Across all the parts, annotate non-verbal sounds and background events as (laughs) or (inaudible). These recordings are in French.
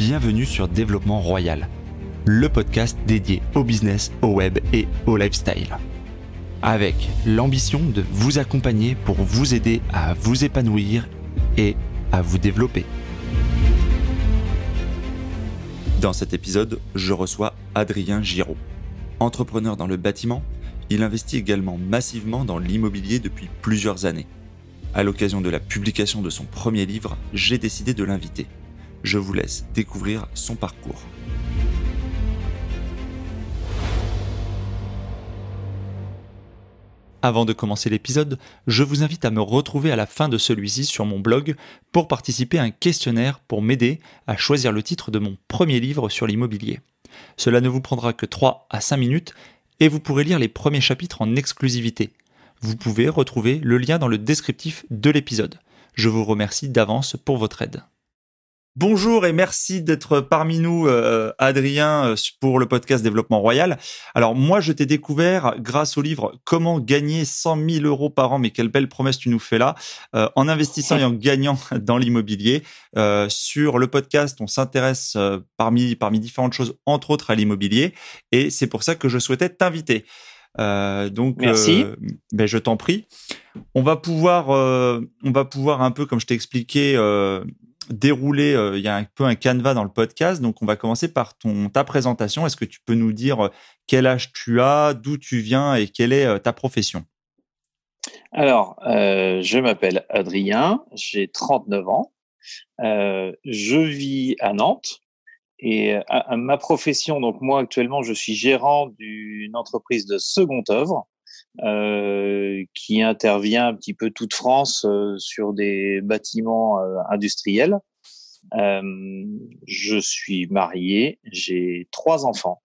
bienvenue sur Développement Royal, le podcast dédié au business, au web et au lifestyle. Avec l'ambition de vous accompagner pour vous aider à vous épanouir et à vous développer. Dans cet épisode, je reçois Adrien Giraud. Entrepreneur dans le bâtiment, il investit également massivement dans l'immobilier depuis plusieurs années. À l'occasion de la publication de son premier livre, j'ai décidé de l'inviter. Je vous laisse découvrir son parcours. Avant de commencer l'épisode, je vous invite à me retrouver à la fin de celui-ci sur mon blog pour participer à un questionnaire pour m'aider à choisir le titre de mon premier livre sur l'immobilier. Cela ne vous prendra que 3 à 5 minutes et vous pourrez lire les premiers chapitres en exclusivité. Vous pouvez retrouver le lien dans le descriptif de l'épisode. Je vous remercie d'avance pour votre aide. Bonjour et merci d'être parmi nous, euh, Adrien, euh, pour le podcast Développement Royal. Alors moi, je t'ai découvert grâce au livre Comment gagner 100 000 euros par an, mais quelle belle promesse tu nous fais là, euh, en investissant et en gagnant (laughs) dans l'immobilier. sur le podcast, on s'intéresse parmi, parmi différentes choses, entre autres à l'immobilier, et c'est pour ça que je souhaitais t'inviter. Euh, donc, Merci. Euh, ben, je t'en prie. On va pouvoir, euh, on va pouvoir un peu, comme je t'ai expliqué, dérouler. Il y a un peu un canevas dans le podcast. Donc, on va commencer par ton ta présentation. Est-ce que tu peux nous dire quel âge tu as, d'où tu viens et quelle est ta profession? Alors, je m'appelle Adrien, j'ai 39 ans. je vis à Nantes. Et euh, à, ma profession, donc moi actuellement, je suis gérant d'une entreprise de seconde œuvre euh, qui intervient un petit peu toute France euh, sur des bâtiments euh, industriels. Euh, je suis marié, j'ai trois enfants.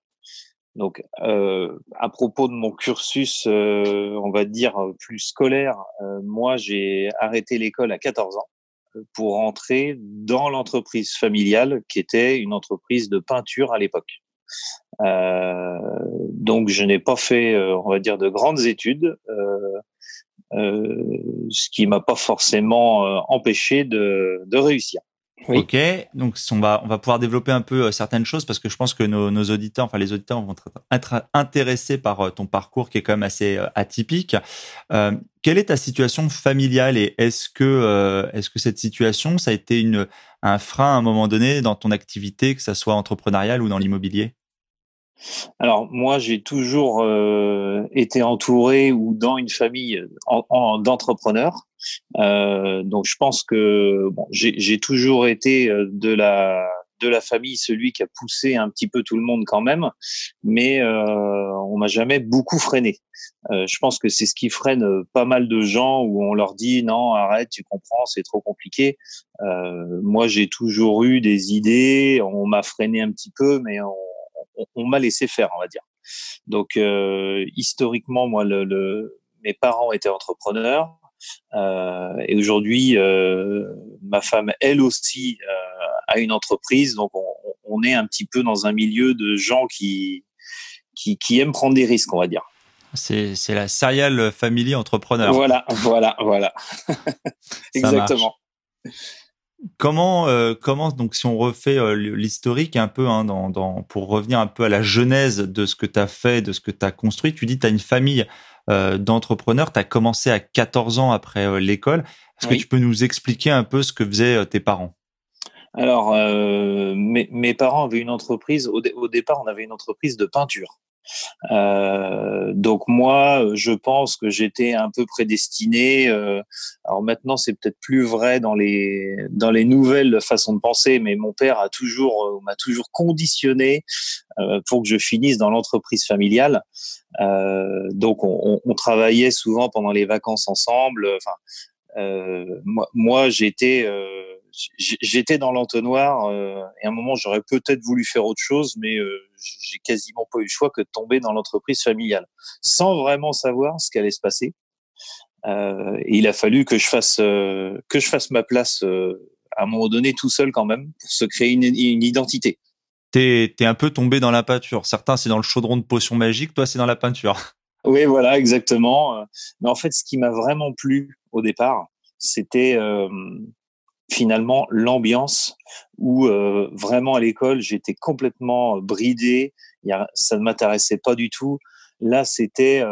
Donc, à propos de mon cursus, on va dire plus scolaire, moi j'ai arrêté l'école à 14 ans pour entrer dans l'entreprise familiale qui était une entreprise de peinture à l'époque. Euh, donc je n'ai pas fait, euh, on va dire, de grandes études, euh, ce qui m'a pas forcément empêché de, de réussir. Ok, donc on va on va pouvoir développer un peu euh, certaines choses parce que je pense que nos, nos auditeurs, enfin les auditeurs vont être intéressés par euh, ton parcours qui est quand même assez euh, atypique. Euh, quelle est ta situation familiale et est-ce que est-ce que cette situation ça a été une un frein à un moment donné dans ton activité, que ça soit entrepreneuriale ou dans l'immobilier? Alors moi, j'ai toujours euh, été entouré ou dans une famille en, d'entrepreneurs. Euh, donc je pense que bon, j'ai toujours été euh, de la de la famille celui qui a poussé un petit peu tout le monde quand même, mais euh, on m'a jamais beaucoup freiné. Euh, je pense que c'est ce qui freine pas mal de gens où on leur dit non arrête tu comprends c'est trop compliqué. Euh, moi j'ai toujours eu des idées, on m'a freiné un petit peu mais on, on, m'a laissé faire, on va dire. Donc euh, historiquement, moi, le, mes parents étaient entrepreneurs. Euh, et aujourd'hui, euh, ma femme, elle aussi, a une entreprise. Donc, on, est un petit peu dans un milieu de gens qui, qui, aiment prendre des risques, on va dire. C'est, la serial family entrepreneur. Voilà, voilà, voilà. Exactement. Comment, euh, comment donc si on refait euh, l'historique un peu hein, dans, dans, pour revenir un peu à la genèse de ce que tu as fait, de ce que tu as construit, tu dis tu as une famille euh, d'entrepreneurs, tu as commencé à 14 ans après l'école. Est-ce que tu peux nous expliquer un peu ce que faisaient tes parents? Alors, mes, mes, parents avaient une entreprise, au, au, départ on avait une entreprise de peinture. Euh, donc moi, je pense que j'étais un peu prédestiné. Euh, alors maintenant, c'est peut-être plus vrai dans les dans les nouvelles façons de penser, mais mon père a toujours euh, m'a toujours conditionné euh, pour que je finisse dans l'entreprise familiale. Euh, donc on, on, travaillait souvent pendant les vacances ensemble. Enfin, moi, moi j'étais j'étais dans l'entonnoir euh, et à un moment j'aurais peut-être voulu faire autre chose, mais euh, j'ai quasiment pas eu le choix que de tomber dans l'entreprise familiale, sans vraiment savoir ce qui allait se passer. Euh, et il a fallu que je fasse que je fasse ma place à un moment donné tout seul quand même pour se créer une, une identité. T'es es un peu tombé dans la peinture. Certains c'est dans le chaudron de potion magique, toi c'est dans la peinture. (laughs) Oui, voilà, exactement. Mais en fait, ce qui m'a vraiment plu au départ, c'était finalement l'ambiance où vraiment à l'école j'étais complètement bridé, ça ne m'intéressait pas du tout. Là, c'était,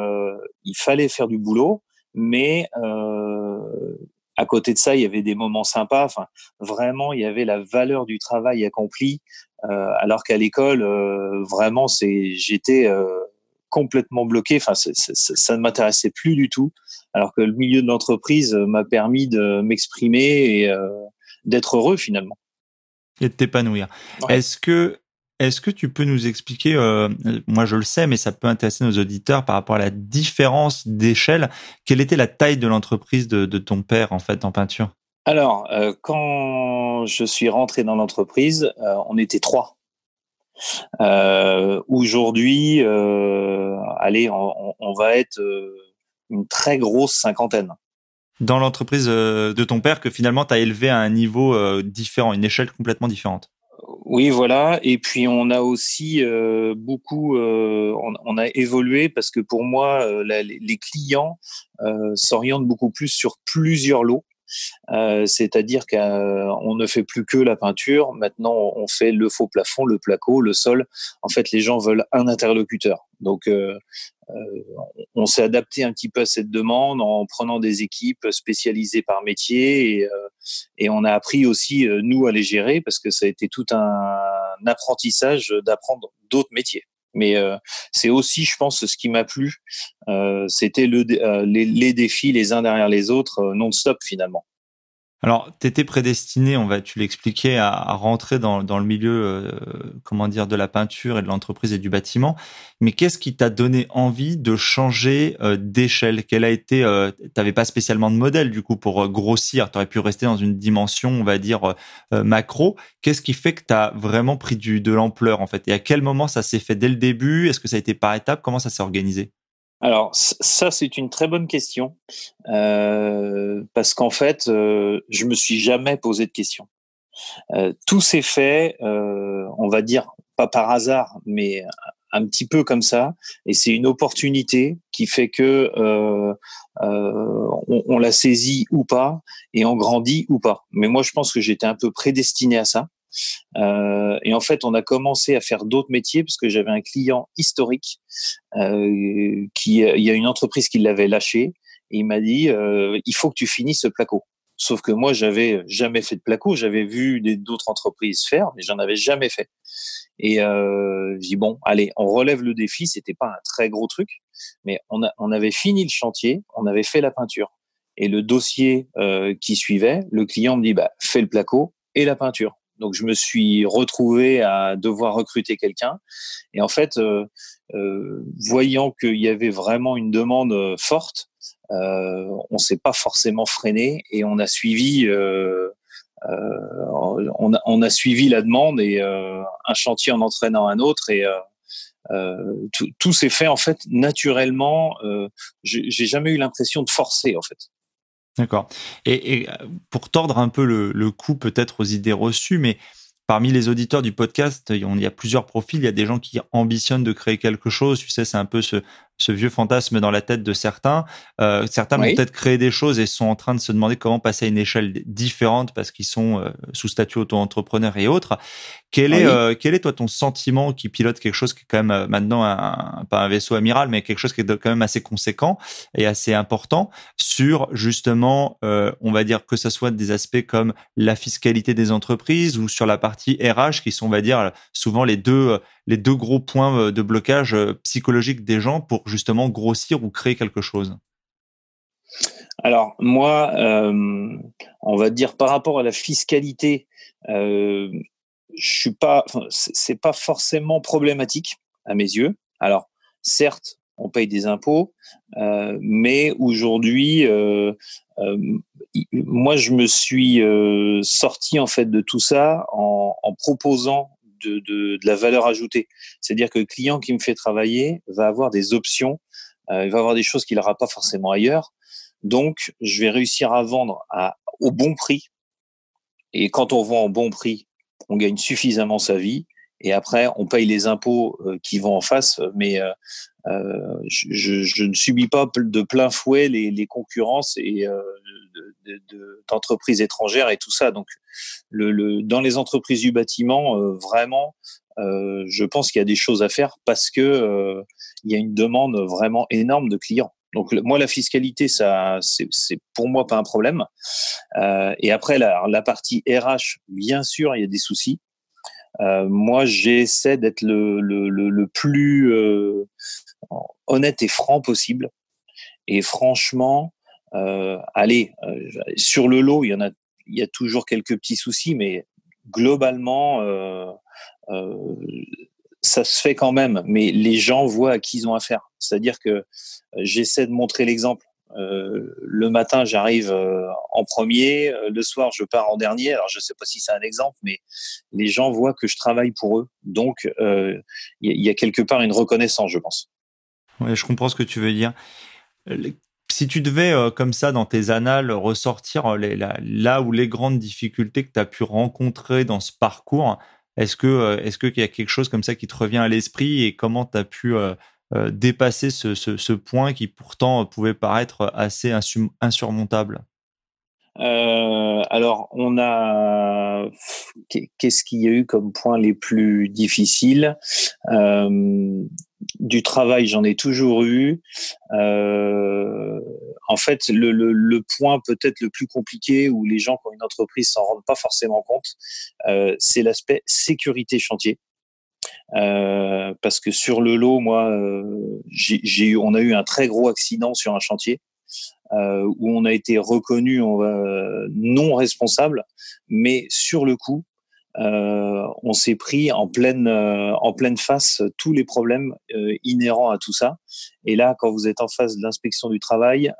il fallait faire du boulot, mais à côté de ça, il y avait des moments sympas. Enfin, vraiment, il y avait la valeur du travail accompli. Euh, alors qu'à l'école, euh, vraiment, c'est, j'étais euh, complètement bloqué. Enfin, ça ne m'intéressait plus du tout. Alors que le milieu de l'entreprise m'a permis de m'exprimer et d'être heureux finalement. Et de t'épanouir. Est-ce que est-ce que tu peux nous expliquer, euh, moi je le sais, mais ça peut intéresser nos auditeurs par rapport à la différence d'échelle. Quelle était la taille de l'entreprise de, ton père en fait en peinture? Alors, euh, quand je suis rentré dans l'entreprise, euh, on était trois. Aujourd'hui, allez, on, va être une très grosse cinquantaine dans l'entreprise de ton père que finalement tu as élevé à un niveau différent, une échelle complètement différente. Oui, voilà. Et puis on a aussi euh, beaucoup, euh, on, a évolué parce que pour moi, euh, les clients s'orientent beaucoup plus sur plusieurs lots. C'est-à-dire qu'on ne fait plus que la peinture. Maintenant, on fait le faux plafond, le placo, le sol. En fait, les gens veulent un interlocuteur. Donc, on s'est adapté un petit peu à cette demande en prenant des équipes spécialisées par métier et, et on a appris aussi nous à les gérer parce que ça a été tout un apprentissage d'apprendre d'autres métiers. Mais c'est aussi, je pense, ce qui m'a plu. C'était le, les, les, défis les uns derrière les autres, non-stop finalement. Alors, tu étais prédestiné, on va, tu l'expliquer, à, à, rentrer dans, dans le milieu, euh, comment dire, de la peinture et de l'entreprise et du bâtiment. Mais qu'est-ce qui t'a donné envie de changer euh, d'échelle? Quel a été euh, T'avais pas spécialement de modèle du coup pour euh, grossir. Tu aurais pu rester dans une dimension, on va dire macro. Qu'est-ce qui fait que tu as vraiment pris du, de l'ampleur en fait? Et à quel moment ça s'est fait dès le début? Est-ce que ça a été par étapes? Comment ça s'est organisé? Alors ça c'est une très bonne question euh, parce qu'en fait euh, je me suis jamais posé de questions. Euh, tout s'est fait, euh, on va dire pas par hasard, mais un petit peu comme ça, et c'est une opportunité qui fait que on, on, la saisit ou pas, et on grandit ou pas. Mais moi je pense que j'étais un peu prédestiné à ça. Euh, et en fait, on a commencé à faire d'autres métiers parce que j'avais un client historique euh, qui, il y a une entreprise qui l'avait lâché et il m'a dit, euh, il faut que tu finisses ce placo. Sauf que moi, j'avais jamais fait de placo. J'avais vu d'autres entreprises faire, mais j'en avais jamais fait. Et euh, j'ai dit bon, allez, on relève le défi. C'était pas un très gros truc, mais on, a, on avait fini le chantier, on avait fait la peinture. Et le dossier euh, qui suivait, le client me dit bah fais le placo et la peinture. Donc je me suis retrouvé à devoir recruter quelqu'un. Et en fait, euh, euh, voyant qu'il y avait vraiment une demande euh, forte, euh, on s'est pas forcément freiné et on a suivi. On, a, suivi la demande et un chantier en entraînant un autre et tout, tout s'est fait en fait naturellement. J'ai jamais eu l'impression de forcer en fait. D'accord. Et, et, euh, pour tordre un peu le, le coup peut-être aux idées reçues, mais parmi les auditeurs du podcast, il y a plusieurs profils. Il y a des gens qui ambitionnent de créer quelque chose. Tu sais, c'est un peu ce, ce vieux fantasme dans la tête de certains. Euh, certains vont peut-être créer des choses et sont en train de se demander comment passer à une échelle différente parce qu'ils sont euh, sous statut auto-entrepreneur et autres. Quel est, euh, quel est toi ton sentiment qui pilote quelque chose qui est quand même maintenant un, pas un vaisseau amiral, mais quelque chose qui est quand même assez conséquent et assez important sur justement, on va dire que ce soit des aspects comme la fiscalité des entreprises ou sur la partie RH qui sont, on va dire, souvent les deux les deux gros points de blocage psychologique des gens pour justement grossir ou créer quelque chose Alors moi, euh, on va dire par rapport à la fiscalité, euh, je suis pas, c'est pas forcément problématique à mes yeux. Alors certes, on paye des impôts, euh, mais aujourd'hui, euh, euh, moi, je me suis euh, sorti en fait de tout ça en proposant de, la valeur ajoutée. C'est-à-dire que le client qui me fait travailler va avoir des options, euh, il va avoir des choses qu'il n'aura pas forcément ailleurs. Donc, je vais réussir à vendre à, au bon prix. Et quand on vend au bon prix, on gagne suffisamment sa vie. Et après, on paye les impôts euh, qui vont en face. Mais euh, je, ne subis pas de plein fouet les, concurrences et d'entreprises étrangères et tout ça. Donc, le, dans les entreprises du bâtiment, vraiment, je pense qu'il y a des choses à faire parce que il y a une demande vraiment énorme de clients. Donc moi la fiscalité ça c'est pour moi pas un problème. Euh, et après la, la, partie RH bien sûr il y a des soucis. Euh, moi j'essaie d'être le, le, le, plus euh, honnête et franc possible. Et franchement, euh, allez euh, sur le lot il y en a il y a toujours quelques petits soucis, mais globalement ça se fait quand même, mais les gens voient à qui ils ont affaire. C'est-à-dire que euh, j'essaie de montrer l'exemple. Euh, le matin, j'arrive euh, en premier, le soir, je pars en dernier. Alors, je ne sais pas si c'est un exemple, mais les gens voient que je travaille pour eux. Donc, il y, a quelque part une reconnaissance, je pense. Je comprends ce que tu veux dire. Si tu devais, comme ça, dans tes annales, ressortir les, là où les grandes difficultés que tu as pu rencontrer dans ce parcours, est-ce que euh, est-ce qu'il y a quelque chose comme ça qui te revient à l'esprit et comment tu as pu euh, euh, dépasser ce, ce, point qui pourtant pouvait paraître assez insurmontable? Alors, on a. Qu'est-ce qu'il y a eu comme points les plus difficiles? Du travail, j'en ai toujours eu. en fait, le, le, point peut-être le plus compliqué où les gens qui ont une entreprise s'en rendent pas forcément compte, c'est l'aspect sécurité chantier. parce que sur le lot, moi, j'ai eu, on a eu un très gros accident sur un chantier. Euh, où on a été reconnu non responsable, mais sur le coup, euh, on s'est pris en pleine euh, en pleine face tous les problèmes inhérents à tout ça. Et là, quand vous êtes en face de l'inspection du travail,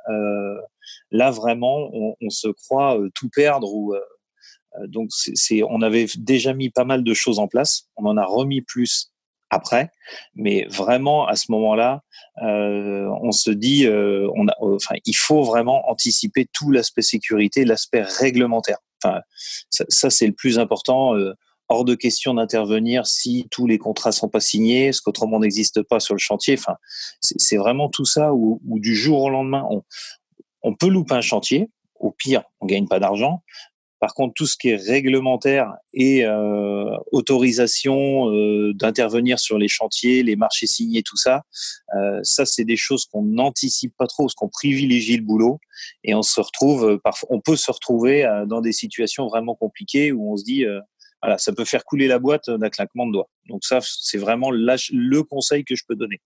là vraiment, on, se croit tout perdre ou donc c'est on avait déjà mis pas mal de choses en place. On en a remis plus après. Mais vraiment, à ce moment-là, euh, on se dit, euh, on a, enfin, il faut vraiment anticiper tout l'aspect sécurité, l'aspect réglementaire. Ça, c'est le plus important. Euh, hors de question d'intervenir si tous les contrats sont pas signés, ce qu'autrement n'existe pas sur le chantier. Enfin, c'est vraiment tout ça où, du jour au lendemain, on, on peut louper un chantier. Au pire, on gagne pas d'argent, par contre, tout ce qui est réglementaire et euh, autorisation euh, d'intervenir sur les chantiers, les marchés signés, tout ça, euh, ça c'est des choses qu'on n'anticipe pas trop, parce qu'on privilégie le boulot et on se retrouve, parfois, on peut se retrouver dans des situations vraiment compliquées où on se dit, voilà, ça peut faire couler la boîte d'un claquement de doigts. Donc ça, c'est vraiment le conseil que je peux donner.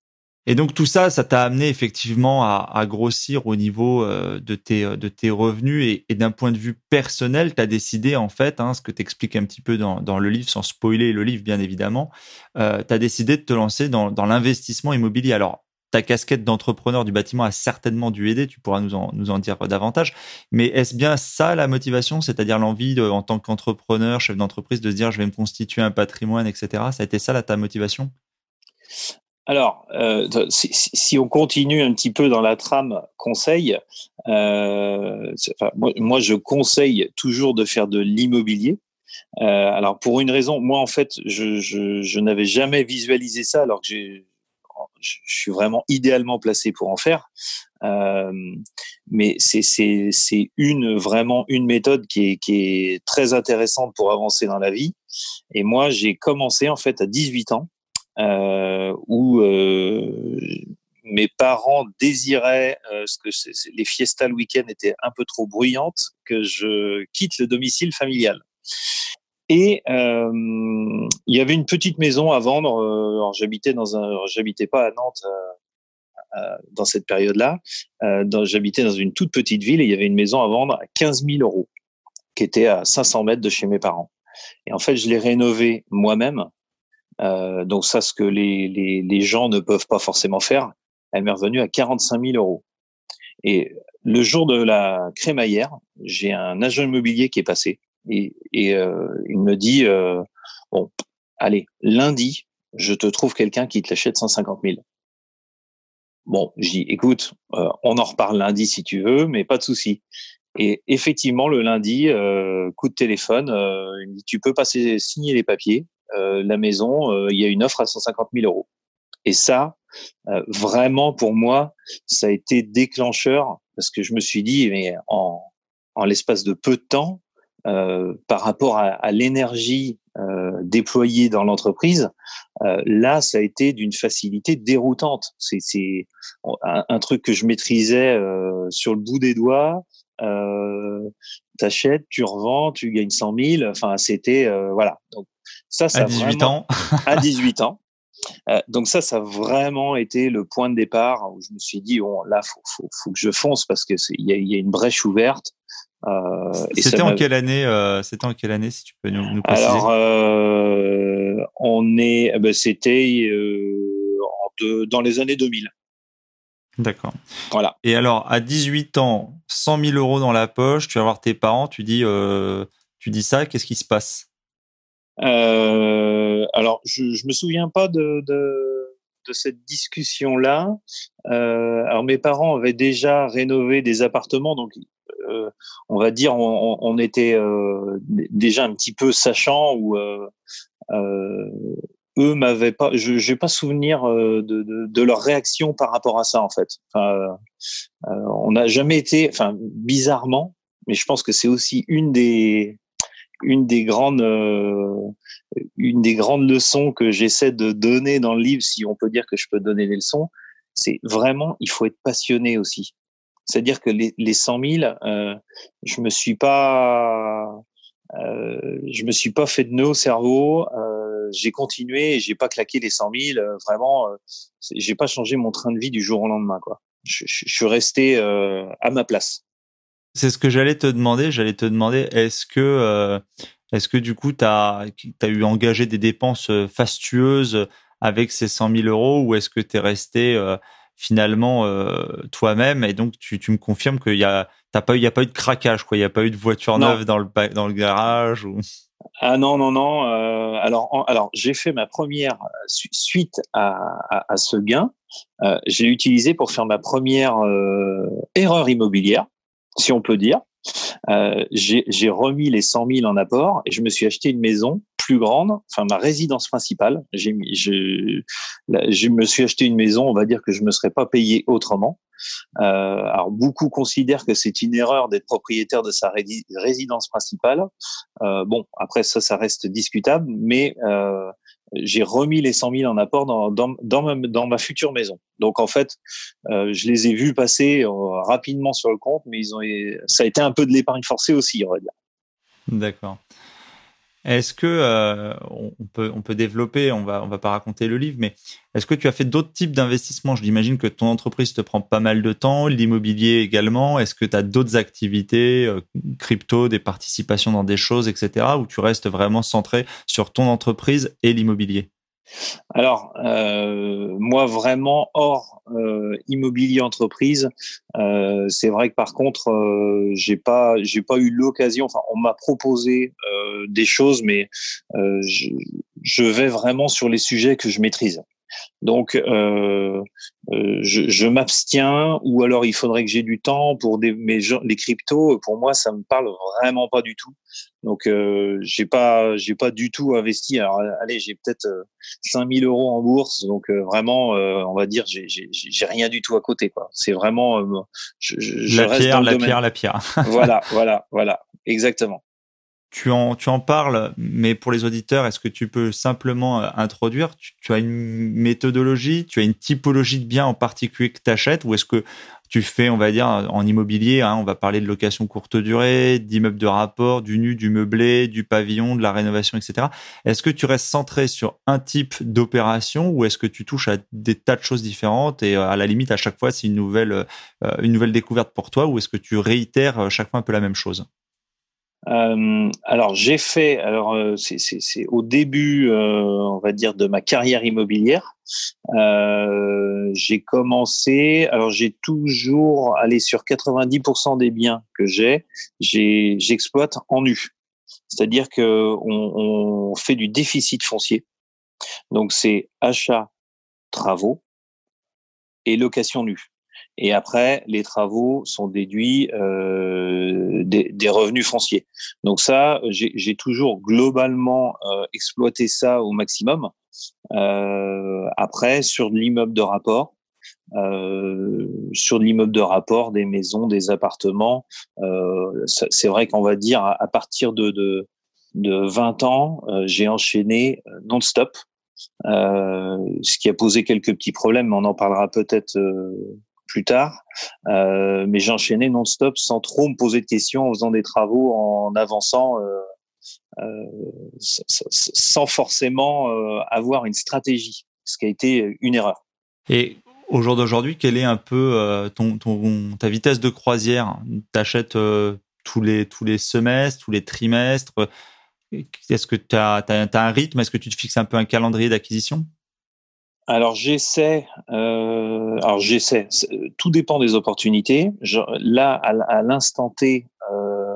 Et donc tout ça, ça t'a amené effectivement à, grossir au niveau euh, de, tes, euh, de tes revenus et, d'un point de vue personnel, tu as décidé en fait, hein, ce que tu expliques un petit peu dans, dans, le livre, sans spoiler le livre bien évidemment, euh, tu as décidé de te lancer dans, dans l'investissement immobilier. Alors, ta casquette d'entrepreneur du bâtiment a certainement dû aider, tu pourras nous en, nous en dire davantage, mais est-ce bien ça la motivation, c'est-à-dire l'envie en tant qu'entrepreneur, chef d'entreprise, de se dire je vais me constituer un patrimoine, etc. Ça a été ça là, ta motivation? Alors, euh, si, on continue un petit peu dans la trame conseil, euh, moi, je conseille toujours de faire de l'immobilier. Euh, alors pour une raison, moi en fait, je, n'avais jamais visualisé ça, alors que je suis vraiment idéalement placé pour en faire. mais c'est une vraiment une méthode qui est, qui est très intéressante pour avancer dans la vie. Et moi, j'ai commencé en fait à 18 ans euh, où euh, mes parents désiraient euh, ce que les fiestas le week-end étaient un peu trop bruyantes, que je quitte le domicile familial. Et il y avait une petite maison à vendre. alors j'habitais dans un, j'habitais pas à Nantes dans cette période-là. j'habitais dans une toute petite ville et il y avait une maison à vendre à 15 000 euros, qui était à 500 mètres de chez mes parents. Et en fait, je l'ai rénovée moi-même euh, donc ça, ce que les, les, les, gens ne peuvent pas forcément faire, elle m'est revenue à 45 000 euros. Et le jour de la crémaillère, j'ai un agent immobilier qui est passé et, et euh, il me dit euh, bon, allez, lundi, je te trouve quelqu'un qui te l'achète 150 000. Bon, je dis écoute, euh, on en reparle lundi si tu veux, mais pas de souci. Et effectivement, le lundi, euh, coup de téléphone, il me dit tu peux passer signer les papiers. Euh, la maison, euh, il y a une offre à 150 000 euros. Et ça, vraiment pour moi, ça a été déclencheur parce que je me suis dit, mais en, en l'espace de peu de temps, euh, par rapport à, à l'énergie euh, déployée dans l'entreprise, euh, là, ça a été d'une facilité déroutante. C'est un, un, truc que je maîtrisais euh, sur le bout des doigts. Euh, T'achètes, tu revends, tu gagnes 100 000. Enfin, c'était voilà. Ça, ça à 18 ans. (laughs) à 18 ans. Euh, donc ça, ça a vraiment été le point de départ où je me suis dit, bon, là, faut, faut, faut que je fonce parce que il y a, y a, une brèche ouverte. Euh, c'était en quelle année euh, C'était en quelle année, si tu peux nous, nous préciser? Alors, euh, on est, eh ben, c'était dans les années 2000. D'accord. Voilà. Et alors, à 18 ans, 100 000 euros dans la poche, tu vas voir tes parents, tu dis, tu dis ça, qu'est-ce qui se passe? Euh, alors, je, je me souviens pas de, de, de cette discussion-là. Euh, alors, mes parents avaient déjà rénové des appartements, donc euh, on va dire on, on était euh, déjà un petit peu sachant ou euh, euh, eux m'avaient pas, je n'ai pas souvenir de, de, de, leur réaction par rapport à ça en fait. Enfin, on n'a jamais été, enfin bizarrement, mais je pense que c'est aussi une des une des grandes euh, une des grandes leçons que j'essaie de donner dans le livre, si on peut dire que je peux donner des leçons, c'est vraiment il faut être passionné aussi. C'est-à-dire que les, les 100 000, euh, je me suis pas euh, je me suis pas fait de nœud au cerveau. Euh, j'ai continué et j'ai pas claqué les 100 000. Euh, vraiment, euh, j'ai pas changé mon train de vie du jour au lendemain. Quoi. Je, je, je suis resté à ma place. C'est ce que j'allais te demander. J'allais te demander, est-ce que, euh, est-ce que du coup, tu as, as, eu engagé des dépenses euh, fastueuses avec ces 100 000 euros ou est-ce que tu es resté euh, finalement euh, toi-même et donc tu, tu me confirmes qu'il y a, t'as pas eu, y a pas eu de craquage, quoi. Il n'y a pas eu de voiture neuve dans le, dans le garage ou... Ah non, non, non. Euh, alors, alors j'ai fait ma première, suite à, à, à ce gain, euh, j'ai utilisé pour faire ma première erreur immobilière si on peut dire. Euh, j'ai remis les 100 000 en apport et je me suis acheté une maison plus grande, enfin ma résidence principale. J'ai, je, je me suis acheté une maison, on va dire que je me serais pas payé autrement. Euh, alors beaucoup considèrent que c'est une erreur d'être propriétaire de sa résidence principale. Euh, bon, après ça, ça reste discutable, mais euh, j'ai remis les 100 000 en apport dans, ma, future maison. Donc en fait, je les ai vus passer rapidement sur le compte, mais ils ont, ça a été un peu de l'épargne forcée aussi, on va dire. D'accord. Est-ce que euh, on peut on peut développer, on va on va pas raconter le livre, mais est-ce que tu as fait d'autres types d'investissements? Je l'imagine que ton entreprise te prend pas mal de temps, l'immobilier également. Est-ce que tu as d'autres activités, euh, crypto, des participations dans des choses, etc., où tu restes vraiment centré sur ton entreprise et l'immobilier? Alors, euh, moi, vraiment, hors euh, immobilier entreprise, euh, c'est vrai que par contre, j'ai pas, j'ai pas eu l'occasion. Enfin, on m'a proposé des choses, mais je, vais vraiment sur les sujets que je maîtrise. Donc, euh, euh, je, je m'abstiens, ou alors il faudrait que j'ai du temps pour des, mais les cryptos. Pour moi, ça me parle vraiment pas du tout. Donc, euh, j'ai pas, j'ai pas du tout investi. Alors, allez, j'ai peut-être 5000 euh, euros en bourse. Donc, euh, vraiment, euh, on va dire, j'ai, j'ai, rien du tout à côté. Quoi. C'est vraiment, je, je, la reste pierre, dans le la pierre, la pierre. voilà, (laughs) voilà, voilà, exactement. Tu en, tu en parles, mais pour les auditeurs, est-ce que tu peux simplement euh, introduire? Tu, as une méthodologie, tu as une typologie de biens en particulier que tu achètes, ou est-ce que tu fais, on va dire, en immobilier, hein, on va parler de location courte durée, d'immeubles de rapport, du nu, du meublé, du pavillon, de la rénovation, etc. Est-ce que tu restes centré sur un type d'opération ou est-ce que tu touches à des tas de choses différentes et euh, à la limite, à chaque fois, c'est une nouvelle, euh, une nouvelle découverte pour toi ou est-ce que tu réitères chaque fois un peu la même chose? Euh, alors j'ai fait, alors euh, c'est au début, euh, on va dire, de ma carrière immobilière. Euh, j'ai commencé, alors j'ai toujours allé sur 90% des biens que j'ai, j'exploite en nu. C'est-à-dire que on, on fait du déficit foncier. Donc c'est achat, travaux et location nue. Et après, les travaux sont déduits euh, des, des, revenus fonciers. Donc ça, j'ai toujours globalement euh, exploité ça au maximum. Euh, après, sur l'immeuble de rapport, euh, sur l'immeuble de rapport, des maisons, des appartements, euh, c'est vrai qu'on va dire à, partir de, de, de 20 ans, euh, j'ai enchaîné non-stop. ce qui a posé quelques petits problèmes, mais on en parlera peut-être plus tard. Euh, mais j'enchaînais non-stop sans trop me poser de questions en faisant des travaux, en avançant, euh, euh, sans forcément avoir une stratégie, ce qui a été une erreur. Et au jour d'aujourd'hui, quelle est un peu ton, ton, ta vitesse de croisière? Tu achètes tous, les, tous les semestres, tous les trimestres? Est-ce que tu as, as, un rythme? Est-ce que tu te fixes un peu un calendrier d'acquisition? Alors j'essaie, euh, alors j'essaie. Tout dépend des opportunités. Là, à, l'instant T, euh,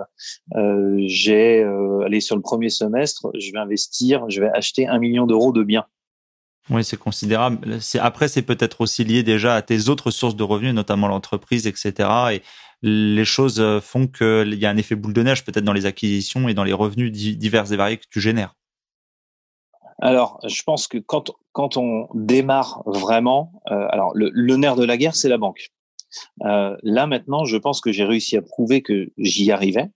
euh, j'ai, euh, allé sur le premier semestre, je vais investir, je vais acheter un million d'euros de biens. Oui, c'est considérable. Après, c'est peut-être aussi lié déjà à tes autres sources de revenus, notamment l'entreprise, etc. Et les choses font qu'il y a un effet boule de neige peut-être dans les acquisitions et dans les revenus divers et variés que tu génères. Alors, je pense que quand, quand on démarre vraiment, euh, alors le, nerf de la guerre, c'est la banque. Euh, là maintenant, je pense que j'ai réussi à prouver que j'y arrivais.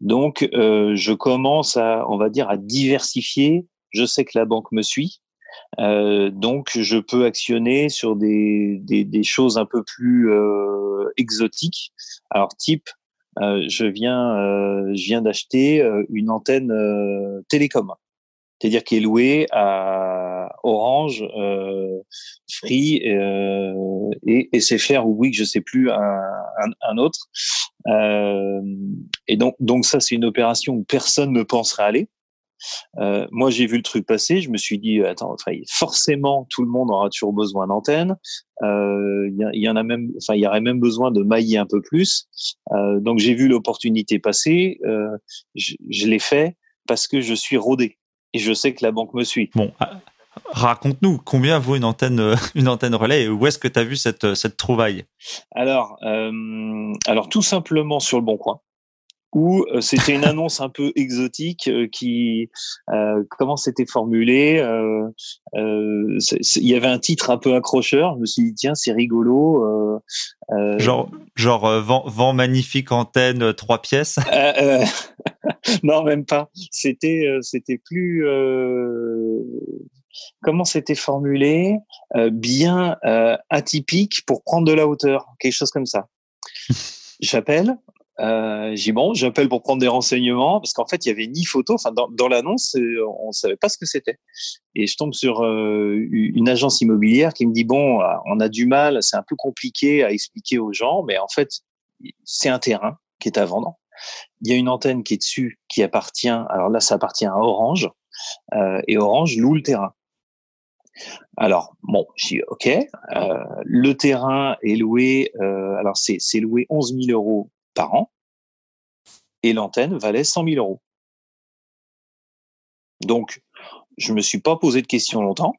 Donc, euh, je commence à, on va dire, à diversifier. Je sais que la banque me suit, donc je peux actionner sur des, des, des choses un peu plus exotiques. Alors, type, je viens, je viens d'acheter une antenne télécom c'est-à-dire qui est loué à Orange, euh, Free euh, et, et SFR ou Bouygues, je sais plus un, un, autre. Euh, et donc, donc ça, c'est une opération où personne ne penserait aller. Moi, j'ai vu le truc passer. Je me suis dit, attends, forcément, tout le monde aura toujours besoin d'antenne. Euh, il y, en a même, enfin, il y aurait même besoin de mailler un peu plus. Donc, j'ai vu l'opportunité passer. Je, je l'ai fait parce que je suis rodé et je sais que la banque me suit. Bon, ah, raconte-nous, combien vaut une antenne, euh, une antenne relais et où est-ce que tu as vu cette, euh, cette trouvaille? Alors, euh, alors, tout simplement sur le Bon Coin où c'était une (laughs) annonce un peu exotique qui euh, comment c'était formulé euh, il y avait un titre un peu accrocheur je me suis dit tiens c'est rigolo genre genre vent, vent, magnifique antenne trois pièces? (laughs) non, même pas. C'était, euh, c'était plus. Euh, comment c'était formulé euh, Bien atypique pour prendre de la hauteur, quelque chose comme ça. (laughs) J'appelle. Euh, j'ai bon, j'appelle pour prendre des renseignements parce qu'en fait il y avait ni photo. Enfin dans, dans l'annonce, on savait pas ce que c'était. Et je tombe sur une agence immobilière qui me dit bon, on a du mal, c'est un peu compliqué à expliquer aux gens, mais en fait c'est un terrain qui est à vendre. Il y a une antenne qui est dessus qui appartient, alors là, ça appartient à Orange, euh, et Orange loue le terrain. Alors, bon, je dis OK, euh, le terrain est loué, euh, alors c'est loué 11 000 euros par an, et l'antenne valait 100 000 euros. Donc, je me suis pas posé de questions longtemps.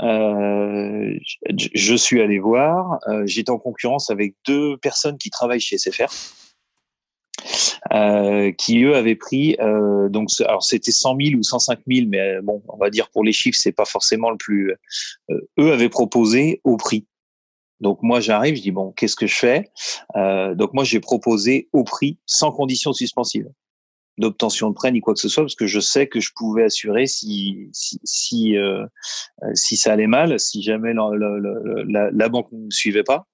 Je, suis allé voir. J'étais en concurrence avec deux personnes qui travaillent chez SFR. Euh, qui eux avaient pris euh, donc alors c'était 100 000 ou 105 000 mais euh, bon on va dire pour les chiffres c'est pas forcément le plus euh, eux avaient proposé au prix. Donc moi j'arrive je dis bon qu'est-ce que je fais? Donc moi j'ai proposé au prix sans condition suspensive d'obtention de prêt ni quoi que ce soit parce que je sais que je pouvais assurer si si si, si ça allait mal si jamais la, la, la, la banque ne me suivait pas.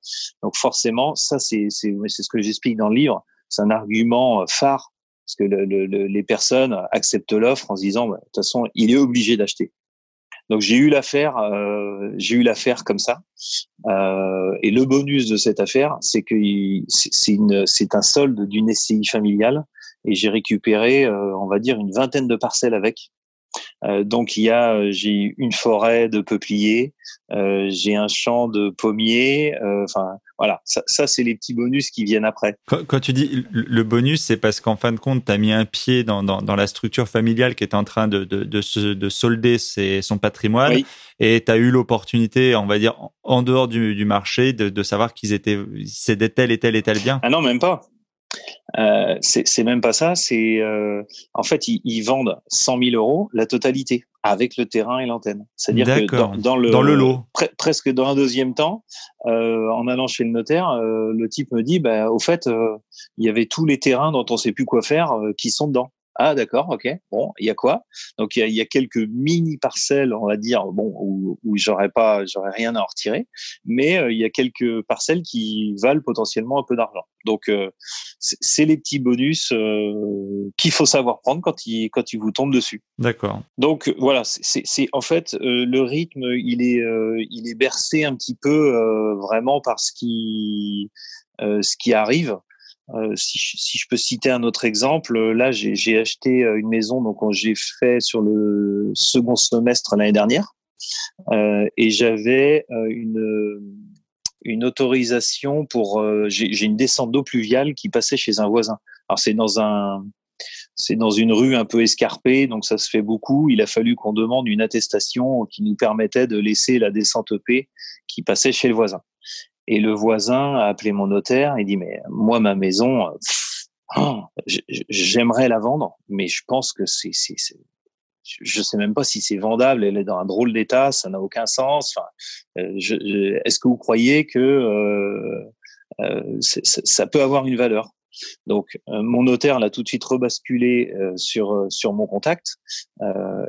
Donc forcément ça c'est c'est c'est ce que j'explique dans le livre c'est un argument phare parce que le, le, les personnes acceptent l'offre en se disant bah, de toute façon il est obligé d'acheter. Donc j'ai eu l'affaire, euh, j'ai eu l'affaire comme ça. Euh, et le bonus de cette affaire, c'est que c'est un solde d'une SCI familiale et j'ai récupéré, euh, on va dire, une vingtaine de parcelles avec. Euh, donc il y a, euh, j'ai une forêt de peupliers, euh, j'ai un champ de pommiers. Enfin voilà, ça, ça c'est les petits bonus qui viennent après. Quand, tu dis le bonus, c'est parce qu'en fin de compte, tu as mis un pied dans, dans, dans, la structure familiale qui est en train de, de, de, se, de solder ses, son patrimoine et tu as eu l'opportunité, on va dire, en dehors du, du marché, de, de savoir qu'ils étaient, c'était tel et tel et tel bien. Ah non, même pas. Euh, c'est même pas ça. C'est euh, en fait ils, vendent 100 000 euros la totalité avec le terrain et l'antenne. C'est-à-dire que dans, le, dans le lot, presque dans un deuxième temps, euh, en allant chez le notaire, euh, le type me dit, bah, au fait, euh, il y avait tous les terrains dont on sait plus quoi faire qui sont dedans. Ah d'accord, ok. Bon, il y a quoi? Donc il y a, quelques mini parcelles, on va dire, bon, où, où j'aurais pas, j'aurais rien à en retirer, mais euh, il y a quelques parcelles qui valent potentiellement un peu d'argent. Donc euh, c'est les petits bonus euh, qu'il faut savoir prendre quand il quand vous tombe dessus. D'accord. Donc voilà, c'est en fait le rythme, il est il est bercé un petit peu vraiment par ce qui ce qui arrive. Euh, si, je, peux citer un autre exemple, euh, là j'ai acheté euh, une maison donc j'ai fait sur le second semestre l'année dernière et j'avais une autorisation pour j'ai une descente d'eau pluviale qui passait chez un voisin. Alors c'est dans un c'est dans une rue un peu escarpée, donc ça se fait beaucoup. Il a fallu qu'on demande une attestation qui nous permettait de laisser la descente EP qui passait chez le voisin. Et le voisin a appelé mon notaire et dit mais moi ma maison, euh, oh, j'aimerais la vendre, mais je pense que c'est je sais même pas si c'est vendable. Elle est dans un drôle d'état, ça n'a aucun sens. Euh, Est-ce que vous croyez que euh, ça peut avoir une valeur? Donc, mon notaire l'a tout de suite rebasculé sur sur mon contact.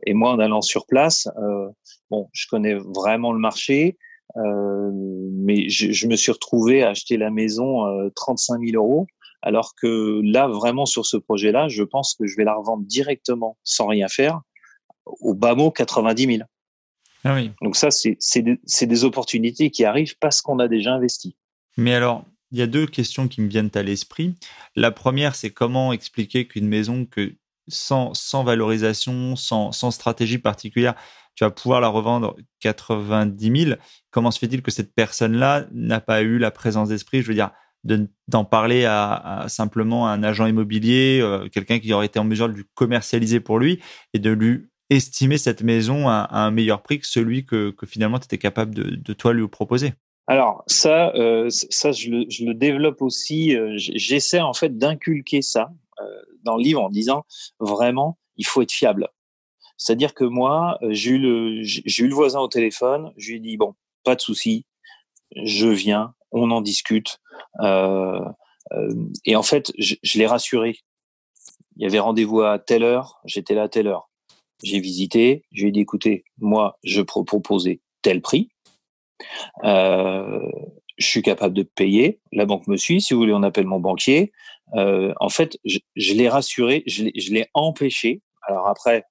et moi, en allant sur place, bon, je connais vraiment le marché. Euh, mais je, je, me suis retrouvé à acheter la maison euh, 35 000 euros, alors que là, vraiment sur ce projet-là, je pense que je vais la revendre directement sans rien faire au bas mot 90 000. Ah oui. Donc ça, c'est des, des opportunités qui arrivent parce qu'on a déjà investi. Mais alors, il y a deux questions qui me viennent à l'esprit. La première, c'est comment expliquer qu'une maison que sans, valorisation, sans, sans stratégie particulière, tu vas pouvoir la revendre 90 000. Comment se fait-il que cette personne-là n'a pas eu la présence d'esprit, je veux dire, d'en parler à, simplement un agent immobilier, euh, quelqu'un qui aurait été en mesure de lui commercialiser pour lui et de lui estimer cette maison à, un meilleur prix que celui que, finalement tu étais capable de, toi lui proposer? Alors ça, euh, ça je le, développe aussi. Euh, j'essaie en fait d'inculquer ça dans le livre en disant vraiment, il faut être fiable. C'est-à-dire que moi, euh, j'ai eu, le, voisin au téléphone, je lui ai dit, bon, pas de souci, je viens, on en discute. Euh, euh, et en fait, je, l'ai rassuré. Il y avait rendez-vous à telle heure, j'étais là à telle heure. J'ai visité, je lui ai dit, écoutez, moi, je proposais tel prix. je suis capable de payer. La banque me suit. Si vous voulez, on appelle mon banquier. En fait, je, l'ai rassuré, je l'ai empêché. Alors après,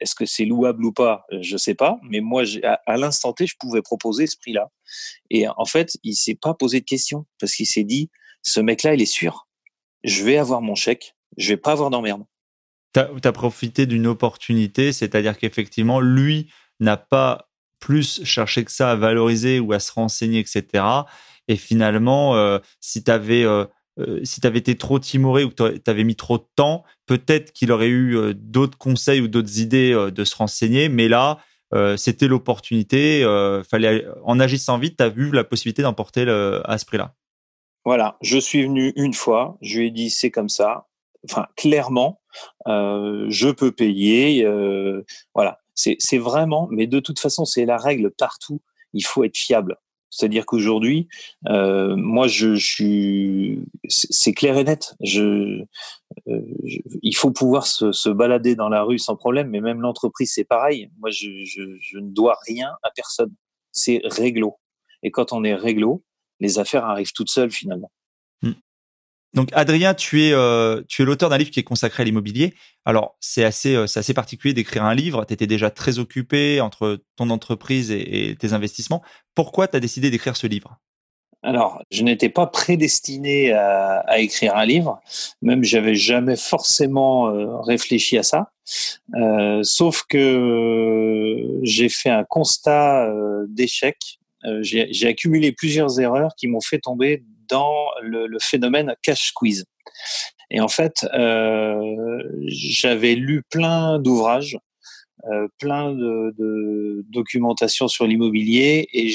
est-ce que c'est louable ou pas euh, Je sais pas. Mais moi, à, l'instant T, je pouvais proposer ce prix-là. Et en fait, il s'est pas posé de questions parce qu'il s'est dit, ce mec-là, il est sûr. Je vais avoir mon chèque. Je vais pas avoir d'emmerde. Tu as, profité d'une opportunité, c'est-à-dire qu'effectivement, lui n'a pas plus cherché que ça à valoriser ou à se renseigner, etc. Et finalement, euh, si tu avais euh, euh, si tu avais été trop timoré ou que tu avais mis trop de temps, peut-être qu'il aurait eu euh, d'autres conseils ou d'autres idées euh, de se renseigner. Mais là, c'était l'opportunité. fallait en agissant vite, tu as vu la possibilité d'emporter à ce prix-là. Voilà, je suis venu une fois, je lui ai dit c'est comme ça. Enfin, clairement, je peux payer. voilà, c'est vraiment, mais de toute façon, c'est la règle partout. Il faut être fiable. C'est-à-dire qu'aujourd'hui, euh, moi, je, suis, c'est clair et net. Euh, je, il faut pouvoir se, se, balader dans la rue sans problème, mais même l'entreprise, c'est pareil. Moi, je, je, ne dois rien à personne. C'est réglo. Et quand on est réglo, les affaires arrivent toutes seules finalement. Donc Adrien, tu es, euh, es l'auteur d'un livre qui est consacré à l'immobilier. Alors c'est assez, euh, assez particulier d'écrire un livre. Tu étais déjà très occupé entre ton entreprise et, tes investissements. Pourquoi tu as décidé d'écrire ce livre? Alors, je n'étais pas prédestiné à, écrire un livre, même j'avais jamais forcément euh, réfléchi à ça. sauf que j'ai fait un constat d'échec. j'ai accumulé plusieurs erreurs qui m'ont fait tomber dans le, le, phénomène cash squeeze. Et en fait, j'avais lu plein d'ouvrages euh, plein de, de, documentation sur l'immobilier et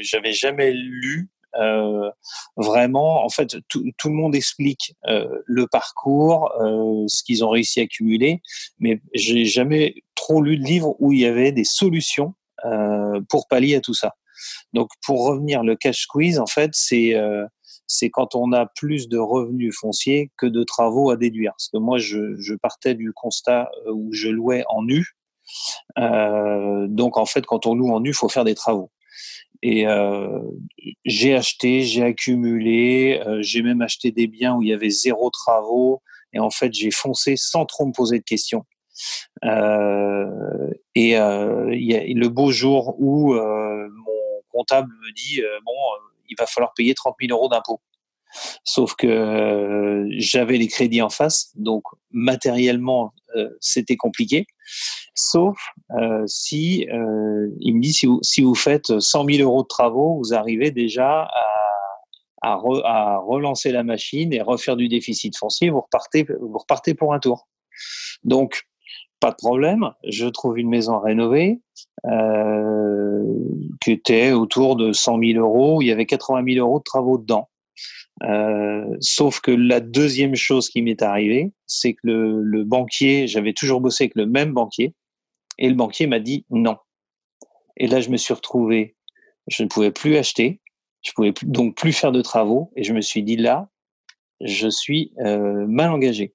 j'avais jamais lu euh, vraiment. En fait, tout, tout, le monde explique euh, le parcours, euh, ce qu'ils ont réussi à accumuler, mais j'ai jamais trop lu de livres où il y avait des solutions euh, pour pallier à tout ça. Donc, pour revenir, le cash squeeze, en fait, c'est c'est quand on a plus de revenus fonciers que de travaux à déduire. Parce que moi, je, je partais du constat où je louais en nu, euh, donc en fait, quand on loue en nu, il faut faire des travaux. Et euh, j'ai acheté, j'ai accumulé, euh, j'ai même acheté des biens où il y avait zéro travaux. Et en fait, j'ai foncé sans trop me poser de questions. Euh, et euh, il y a le beau jour où mon comptable me dit bon, il va falloir payer 30 000 euros d'impôts. Sauf que j'avais les crédits en face, donc matériellement c'était compliqué. Sauf euh, si euh, il me dit si vous, si vous, faites 100 000 euros de travaux, vous arrivez déjà à, à, relancer la machine et refaire du déficit foncier, vous repartez, vous repartez pour un tour. Donc pas de problème, je trouve une maison rénovée euh, qui était autour de 100 000 euros. Il y avait 80 000 euros de travaux dedans. Euh, sauf que la deuxième chose qui m'est arrivée, c'est que le, le banquier, j'avais toujours bossé avec le même banquier, et le banquier m'a dit non. Et là, je me suis retrouvé, je ne pouvais plus acheter, je pouvais donc plus faire de travaux, et je me suis dit là, je suis euh, mal engagé.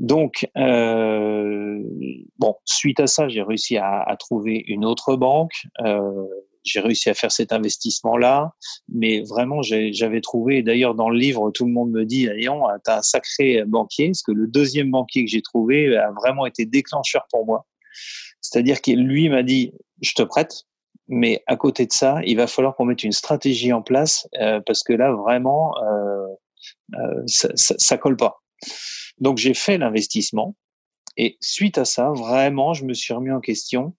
Donc, euh, bon, suite à ça, j'ai réussi à, à, trouver une autre banque. Euh, j'ai réussi à faire cet investissement-là, mais vraiment, j'avais trouvé, d'ailleurs dans le livre, tout le monde me dit, Léon, tu as un sacré banquier, parce que le deuxième banquier que j'ai trouvé a vraiment été déclencheur pour moi. C'est-à-dire qu'il lui m'a dit, je te prête, mais à côté de ça, il va falloir qu'on mette une stratégie en place, euh, parce que là, vraiment, euh, euh, ça, ça, ça colle pas. Donc j'ai fait l'investissement, et suite à ça, vraiment, je me suis remis en question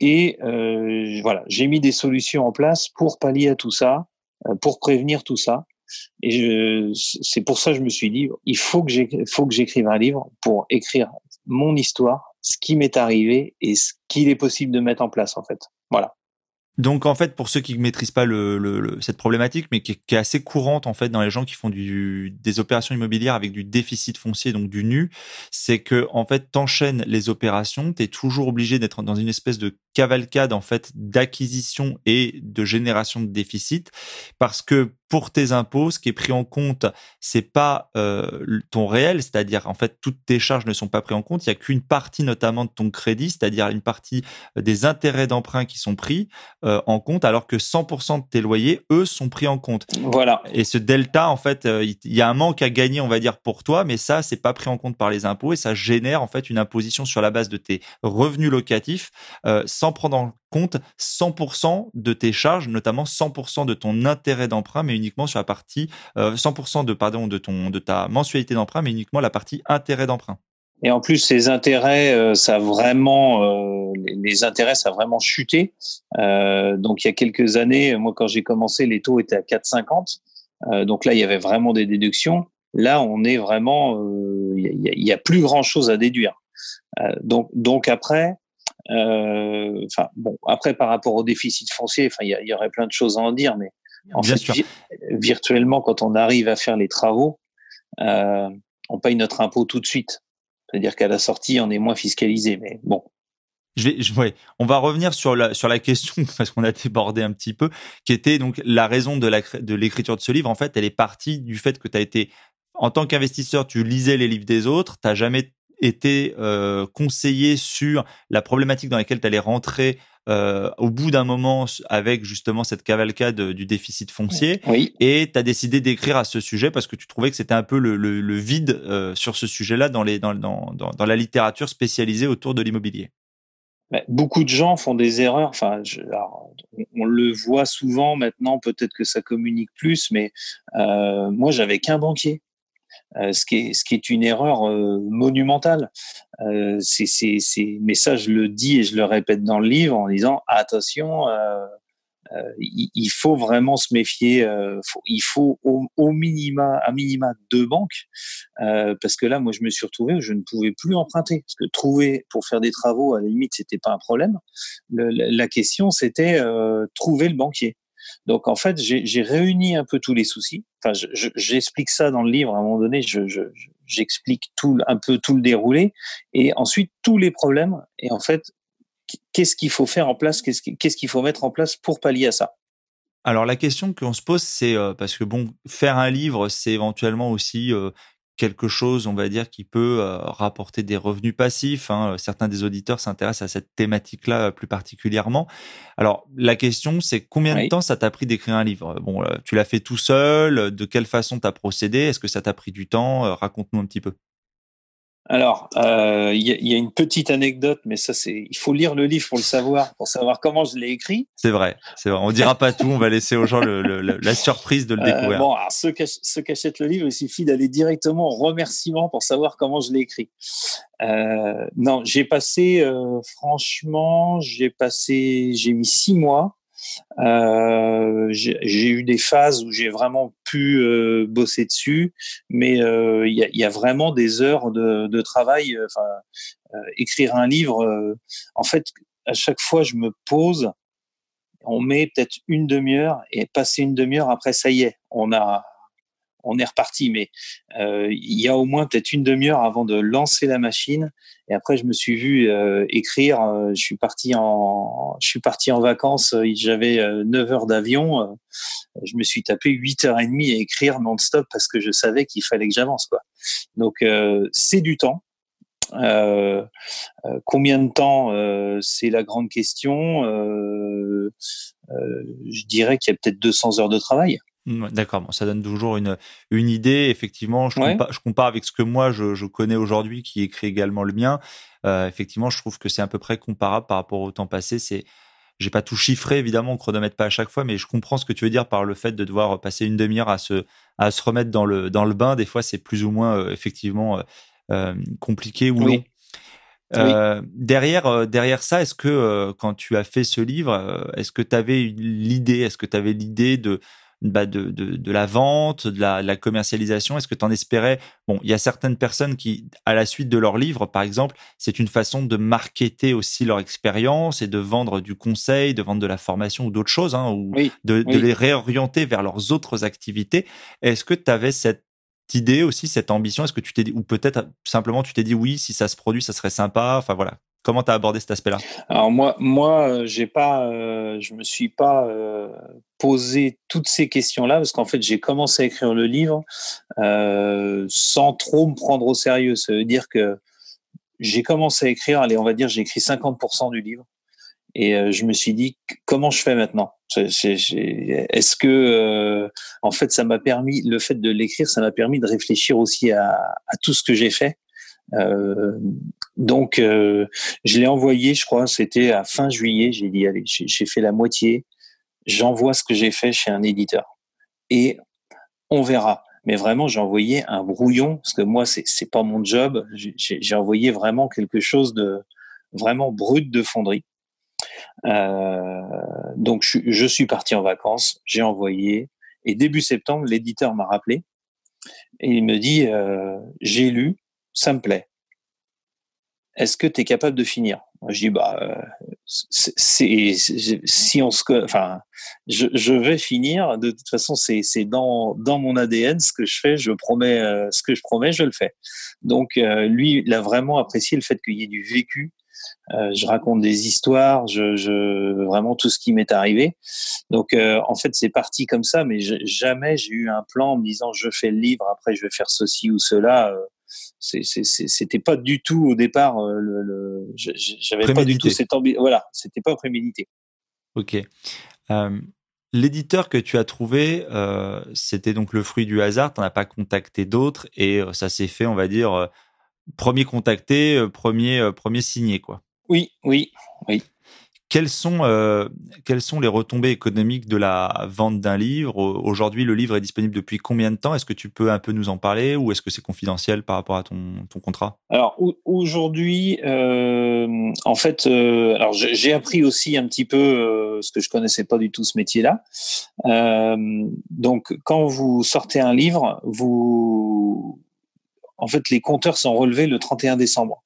et euh, voilà, j'ai mis des solutions en place pour pallier à tout ça, euh, pour prévenir tout ça. Et c'est pour ça que je me suis dit, il faut que j'écrive un livre pour écrire mon histoire, ce qui m'est arrivé et ce qu'il est possible de mettre en place en fait. Voilà. Donc en fait, pour ceux qui ne maîtrisent pas le, cette problématique, mais qui est, assez courante en fait dans les gens qui font du, des opérations immobilières avec du déficit foncier, donc du nu, c'est que en fait, t'enchaînes les opérations, tu es toujours obligé d'être dans une espèce de cavalcade en fait d'acquisition et de génération de déficit, parce que pour tes impôts, ce qui est pris en compte, c'est pas euh, ton réel, c'est-à-dire en fait toutes tes charges ne sont pas prises en compte. Il y a qu'une partie notamment de ton crédit, c'est-à-dire une partie euh, des intérêts d'emprunt qui sont pris euh, en compte, alors que 100% de tes loyers, eux, sont pris en compte. Voilà. Et ce delta, en fait, euh, il y a un manque à gagner, on va dire pour toi, mais ça, c'est pas pris en compte par les impôts et ça génère en fait une imposition sur la base de tes revenus locatifs, sans prendre en compte 100% de tes charges, notamment 100% de ton intérêt d'emprunt, mais uniquement sur la partie 100% euh, de pardon de ton de ta mensualité d'emprunt, mais uniquement la partie intérêt d'emprunt. Et en plus, ces intérêts, euh, ça a vraiment, euh, les intérêts, ça a vraiment chuté. donc, il y a quelques années, moi, quand j'ai commencé, les taux étaient à 4,50. donc là, il y avait vraiment des déductions. Là, on est vraiment, il y, a, plus grand chose à déduire. donc, donc après, enfin bon, après par rapport au déficit foncier, enfin il y, aurait plein de choses à en dire, mais en fait, virtuellement, quand on arrive à faire les travaux, euh, on paye notre impôt tout de suite. C'est-à-dire qu'à la sortie, on est moins fiscalisé. Mais bon, je vais, je, ouais, on va revenir sur la sur la question (laughs) parce qu'on a débordé un petit peu, qui était donc la raison de la de l'écriture de ce livre. En fait, elle est partie du fait que tu as été en tant qu'investisseur, tu lisais les livres des autres, tu jamais été euh, conseillé sur la problématique dans laquelle tu allais rentrer euh, au bout d'un moment avec justement cette cavalcade du déficit foncier. Et tu as décidé d'écrire à ce sujet parce que tu trouvais que c'était un peu le, le, le vide euh, sur ce sujet-là dans, les, dans, dans, dans, la littérature spécialisée autour de l'immobilier. beaucoup de gens font des erreurs. Enfin, on le voit souvent maintenant. Peut-être que ça communique plus, mais euh, moi, j'avais qu'un banquier. Ce, qui est, ce qui est une erreur monumentale. c'est, c'est, mais ça, je le dis et je le répète dans le livre en disant attention, euh, il, faut vraiment se méfier. Euh, il faut au, minima, à minima deux banques, euh, parce que là, moi, je me suis retrouvé où je ne pouvais plus emprunter, parce que trouver pour faire des travaux, à la limite, c'était pas un problème. la question, c'était trouver le banquier. Donc en fait, j'ai réuni un peu tous les soucis. Enfin, j'explique ça dans le livre. À un moment donné, j'explique tout un peu tout le déroulé et ensuite tous les problèmes. Et en fait, qu'est-ce qu'il faut faire en place, qu'est-ce qu'il faut mettre en place pour pallier à ça? Alors la question qu'on se pose, c'est euh, parce que bon, faire un livre, c'est éventuellement aussi euh, quelque chose, on va dire, qui peut euh, rapporter des revenus passifs. Hein. Certains des auditeurs s'intéressent à cette thématique-là plus particulièrement. Alors la question, c'est combien de temps ça t'a pris d'écrire un livre? Bon, tu l'as fait tout seul? De quelle façon t'as procédé? Est-ce que ça t'a pris du temps? Raconte-nous un petit peu. Alors, euh, il y, a une petite anecdote, mais ça, c'est, il faut lire le livre pour le savoir, pour savoir comment je l'ai écrit. C'est vrai, c'est vrai. On dira pas tout, on va laisser aux gens la surprise de le euh, découvrir. bon, alors ceux, qui achètent le livre, il suffit d'aller directement au remerciement pour savoir comment je l'ai écrit. Euh, non, j'ai passé, franchement, j'ai passé, j'ai mis six mois euh, j'ai eu des phases où j'ai vraiment pu euh, bosser dessus, mais euh, il y, a, y, a, vraiment des heures de, de travail. Enfin, écrire un livre, en fait, à chaque fois, je me pose, on met peut-être une demi-heure et passer une demi-heure après, ça y est, on a on est reparti. Mais euh, il y a au moins peut-être une demi-heure avant de lancer la machine. Et après, je me suis vu euh, écrire. Euh, je suis parti en, je suis parti en vacances. J'avais 9 heures d'avion. je me suis tapé 8 heures et demie à écrire non-stop parce que je savais qu'il fallait que j'avance. Quoi. Donc, c'est du temps. combien de temps C'est la grande question. je dirais qu'il y a peut-être 200 heures de travail. D'accord, bon, ça donne toujours une, une idée. Effectivement, je, compare, je compare avec ce que moi je, je connais aujourd'hui, qui écrit également le mien. Euh, effectivement, je trouve que c'est à peu près comparable par rapport au temps passé. C'est, j'ai pas tout chiffré évidemment, on chronomètre pas à chaque fois, mais je comprends ce que tu veux dire par le fait de devoir passer une demi-heure à se, à se remettre dans le, dans le bain. Des fois, c'est plus ou moins euh, effectivement euh, compliqué ou long. derrière, derrière ça, est-ce que quand tu as fait ce livre, est-ce que tu avais l'idée, est-ce que tu avais l'idée de bah, de, de, de, la vente, de la, la commercialisation. Est-ce que tu en espérais? Bon, il y a certaines personnes qui, à la suite de leur livre, par exemple, c'est une façon de marketer aussi leur expérience et de vendre du conseil, de vendre de la formation ou d'autres choses, hein, ou de, de les réorienter vers leurs autres activités. Est-ce que tu avais cette idée aussi, cette ambition? Est-ce que tu t'es dit, ou peut-être simplement tu t'es dit oui, si ça se produit, ça serait sympa? Enfin voilà, Comment tu as abordé cet aspect-là? Alors moi, moi, euh, j'ai pas, euh, je me suis pas euh, posé toutes ces questions-là parce qu'en fait, j'ai commencé à écrire le livre sans trop me prendre au sérieux. Ça veut dire que j'ai commencé à écrire, allez, on va dire, j'ai écrit 50% du livre. Et je me suis dit, comment je fais maintenant? Est-ce que, en fait, ça m'a permis, le fait de l'écrire, ça m'a permis de réfléchir aussi à, tout ce que j'ai fait donc, euh, je l'ai envoyé, je crois, c'était à fin juillet. J'ai dit, allez, j'ai fait la moitié. J'envoie ce que j'ai fait chez un éditeur. Et on verra. Mais vraiment, j'ai envoyé un brouillon, parce que moi, c'est, c'est pas mon job. J'ai, envoyé vraiment quelque chose de vraiment brut de fonderie. Euh, donc, je, suis parti en vacances, j'ai envoyé, et début septembre, l'éditeur m'a rappelé et il me dit euh, j'ai lu, ça me plaît. Est-ce que tu es capable de finir? Je dis bah euh, si on se enfin je, vais finir de toute façon c'est dans dans mon ADN ce que je fais je promets euh, ce que je promets je le fais. Donc euh, lui il a vraiment apprécié le fait qu'il y ait du vécu je raconte des histoires, je, vraiment tout ce qui m'est arrivé. Donc en fait c'est parti comme ça, mais jamais j'ai eu un plan en me disant je fais le livre, après je vais faire ceci ou cela c'était pas du tout au départ euh, le, j'avais pas du tout cette ambition voilà c'était pas prémédité. Ok. Euh, l'éditeur que tu as trouvé euh, c'était donc le fruit du hasard tu n'as pas contacté d'autres et ça s'est fait on va dire premier contacté premier premier signé quoi. Oui oui oui quelles sont, euh, quelles sont les retombées économiques de la vente d'un livre? Aujourd'hui, le livre est disponible depuis combien de temps? Est-ce que tu peux un peu nous en parler ou est-ce que c'est confidentiel par rapport à ton, ton contrat? Alors aujourd'hui, euh, en fait, euh, alors j'ai appris aussi un petit peu euh, ce que je connaissais pas du tout ce métier-là. Euh, donc, quand vous sortez un livre, vous, en fait, les compteurs sont relevés le 31 décembre.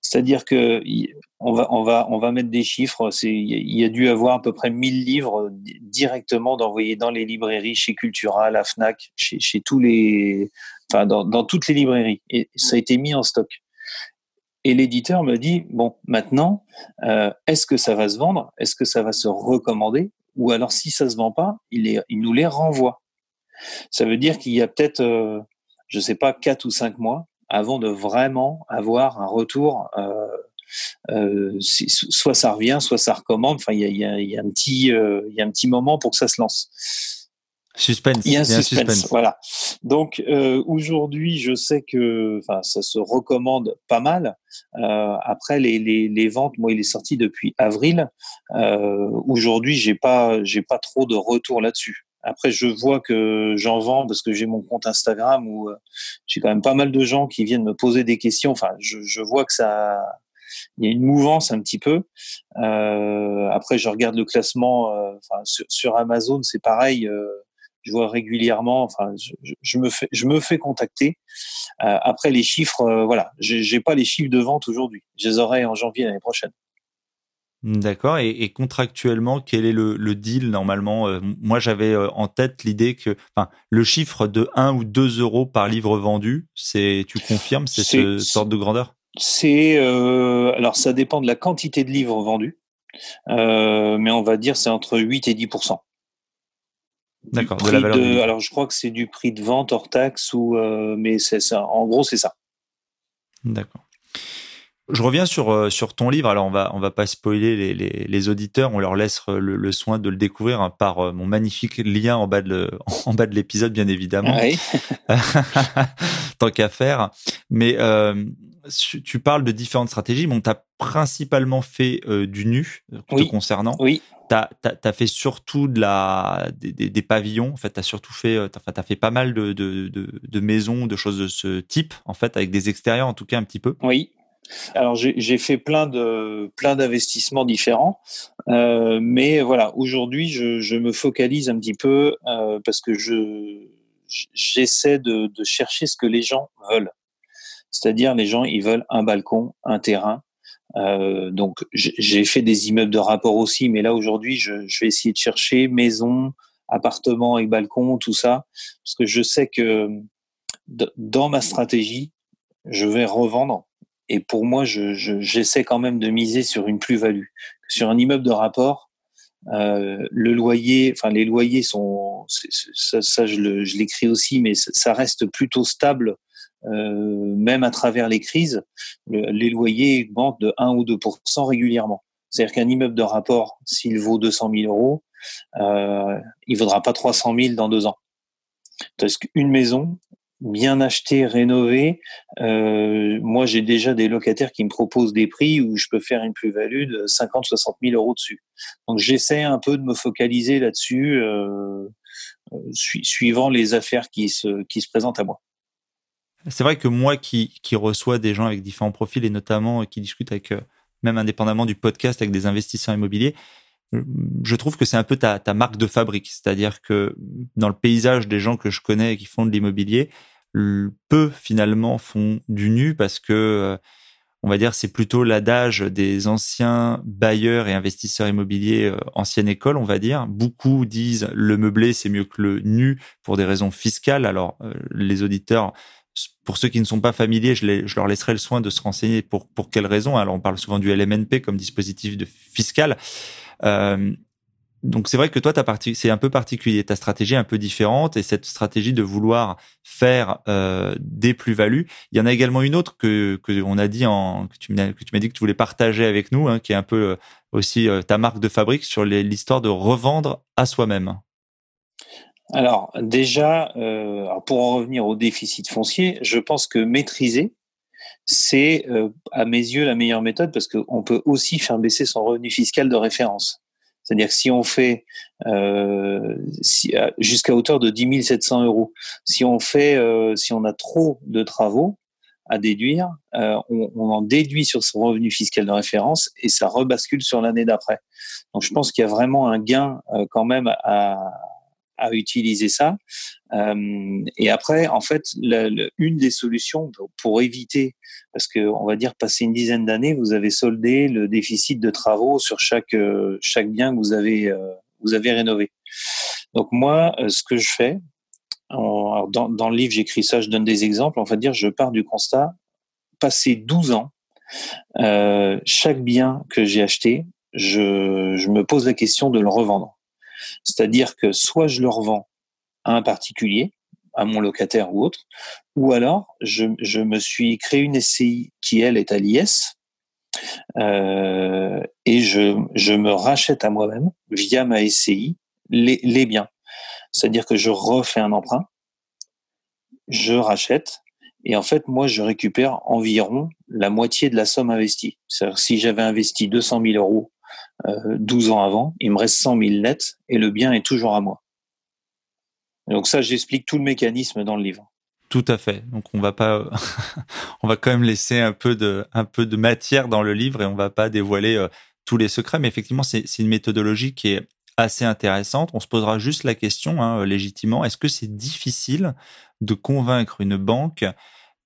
C'est-à-dire que on va, on va, on va mettre des chiffres. Il y a dû avoir à peu près 1000 livres directement d'envoyer dans les librairies, chez Cultura, la Fnac, chez, tous les, enfin, dans, dans toutes les librairies. Et ça a été mis en stock. Et l'éditeur me dit bon, maintenant, euh, est-ce que ça va se vendre? Est-ce que ça va se recommander? Ou alors, si ça se vend pas, il, il nous les renvoie. Ça veut dire qu'il y a peut-être, euh, je sais pas, quatre ou cinq mois avant de vraiment avoir un retour. Euh, euh, soit ça revient, soit ça recommande. Enfin, il y a, y, a, y a, un petit, euh, y a un petit moment pour que ça se lance. Suspense. Il y a un suspense, suspense. Voilà. Donc euh, aujourd'hui, je sais que, ça se recommande pas mal. Après les, les, les, ventes, moi, il est sorti depuis avril. Aujourd'hui, j'ai pas, j'ai pas trop de retour là-dessus. Après, je vois que j'en vends parce que j'ai mon compte Instagram où euh, j'ai quand même pas mal de gens qui viennent me poser des questions. Enfin, je, je vois que ça, il y a une mouvance un petit peu. Euh, après, je regarde le classement. Euh, enfin, sur, Amazon, c'est pareil. Euh, je vois régulièrement. Enfin, je, je, me fais, je me fais contacter. Euh, après, les chiffres, euh, voilà, j'ai pas les chiffres de vente aujourd'hui. Je les aurai en janvier l'année prochaine. D'accord. Et, et, contractuellement, quel est le, le deal normalement euh, Moi, j'avais euh, en tête l'idée que, enfin, le chiffre de 1 ou 2 euros par livre vendu, c'est, tu confirmes, c'est ce sorte de grandeur? C'est euh, alors ça dépend de la quantité de livres vendus, euh, mais on va dire c'est entre 8 et 10% D'accord. De la valeur de, alors je crois que c'est du prix de vente hors taxe ou, mais c'est ça. En gros, c'est ça. D'accord. Je reviens sur, euh, sur ton livre. Alors, on va, on va pas spoiler les, les, les auditeurs. On leur laisse le, le soin de le découvrir hein, par euh, mon magnifique lien en bas de, (laughs) en bas de l'épisode, bien évidemment. Oui. (laughs) Tant qu'à faire. Mais euh, tu parles de différentes stratégies. Bon, tu as principalement fait euh, du nu oui. te concernant. Oui. Tu as, as, fait surtout de la, des, des, des pavillons. En fait, tu as surtout fait, as, as fait pas mal de, de, de, de maisons, de choses de ce type, en fait, avec des extérieurs en tout cas un petit peu. Oui. Alors j'ai fait plein de plein d'investissements différents, euh, mais voilà aujourd'hui je, me focalise un petit peu euh, parce que je j'essaie de, de, chercher ce que les gens veulent. C'est-à-dire les gens ils veulent un balcon, un terrain. Euh, donc j'ai fait des immeubles de rapport aussi, mais là aujourd'hui je, je, vais essayer de chercher maison, appartement et balcon, tout ça, parce que je sais que dans ma stratégie je vais revendre et pour moi, j'essaie je, je, quand même de miser sur une plus-value. Sur un immeuble de rapport, euh, le loyer, enfin les loyers sont, ça, ça je l'écris aussi, mais ça reste plutôt stable, euh, même à travers les crises. Le, les loyers augmentent de 1 ou 2% régulièrement. C'est-à-dire qu'un immeuble de rapport, s'il vaut 200 000 euros, euh, il vaudra pas 300 000 dans deux ans. Parce qu'une maison, bien acheté, rénové, euh, moi j'ai déjà des locataires qui me proposent des prix où je peux faire une plus-value de 50, 60 000 euros dessus. Donc j'essaie un peu de me focaliser là-dessus, euh, su suivant les affaires qui se, qui se présentent à moi. C'est vrai que moi qui, reçois des gens avec différents profils et notamment qui discutent avec, euh, même indépendamment du podcast, avec des investisseurs immobiliers, je trouve que c'est un peu ta, ta, marque de fabrique. C'est-à-dire que dans le paysage des gens que je connais qui font de l'immobilier, peu finalement font du nu parce que euh, on va dire c'est plutôt l'adage des anciens bailleurs et investisseurs immobiliers euh, ancienne école on va dire beaucoup disent le meublé c'est mieux que le nu pour des raisons fiscales alors euh, les auditeurs pour ceux qui ne sont pas familiers, je, leur laisserai le soin de se renseigner pour pour quelles raisons. Alors on parle souvent du LMNP comme dispositif de fiscal. Donc c'est vrai que toi, c'est un peu particulier. Ta stratégie est un peu différente et cette stratégie de vouloir faire euh, des plus-values. Il y en a également une autre que que on a dit en que tu m'as dit que tu voulais partager avec nous, hein, qui est un peu euh, aussi euh, ta marque de fabrique sur l'histoire de revendre à soi-même. Alors déjà, pour en revenir au déficit foncier, je pense que maîtriser c'est à mes yeux la meilleure méthode parce qu'on peut aussi faire baisser son revenu fiscal de référence. C'est-à-dire que si on fait euh, si, jusqu'à hauteur de 10 700 euros, si on fait, euh, si on a trop de travaux à déduire, euh, on, en déduit sur son revenu fiscal de référence et ça rebascule sur l'année d'après. Donc je pense qu'il y a vraiment un gain euh, quand même à, à utiliser ça. Euh, et après, en fait, une des solutions pour, éviter, parce que on va dire passer une dizaine d'années, vous avez soldé le déficit de travaux sur chaque euh, chaque bien que vous avez euh, vous avez rénové. Donc moi, ce que je fais, dans, le livre j'écris ça, je donne des exemples. On va dire, je pars du constat, passer 12 ans, chaque bien que j'ai acheté, je me pose la question de le revendre. C'est-à-dire que soit je le revends à un particulier, à mon locataire ou autre, ou alors je, me suis créé une SCI qui, elle, est à l'IS, euh, et je, me rachète à moi-même, via ma SCI, les, les biens. C'est-à-dire que je refais un emprunt, je rachète, et en fait, moi, je récupère environ la moitié de la somme investie. C'est-à-dire si j'avais investi 200 000 euros 12 euh, ans avant, il me reste 100 000 nets et le bien est toujours à moi. donc ça, j'explique tout le mécanisme dans le livre. Tout à fait. Donc on va pas, (laughs) on va quand même laisser un peu de, un peu de matière dans le livre et on va pas dévoiler euh, tous les secrets. Mais effectivement, c'est une méthodologie qui est assez intéressante. On se posera juste la question, hein, légitimement, est-ce que c'est difficile de convaincre une banque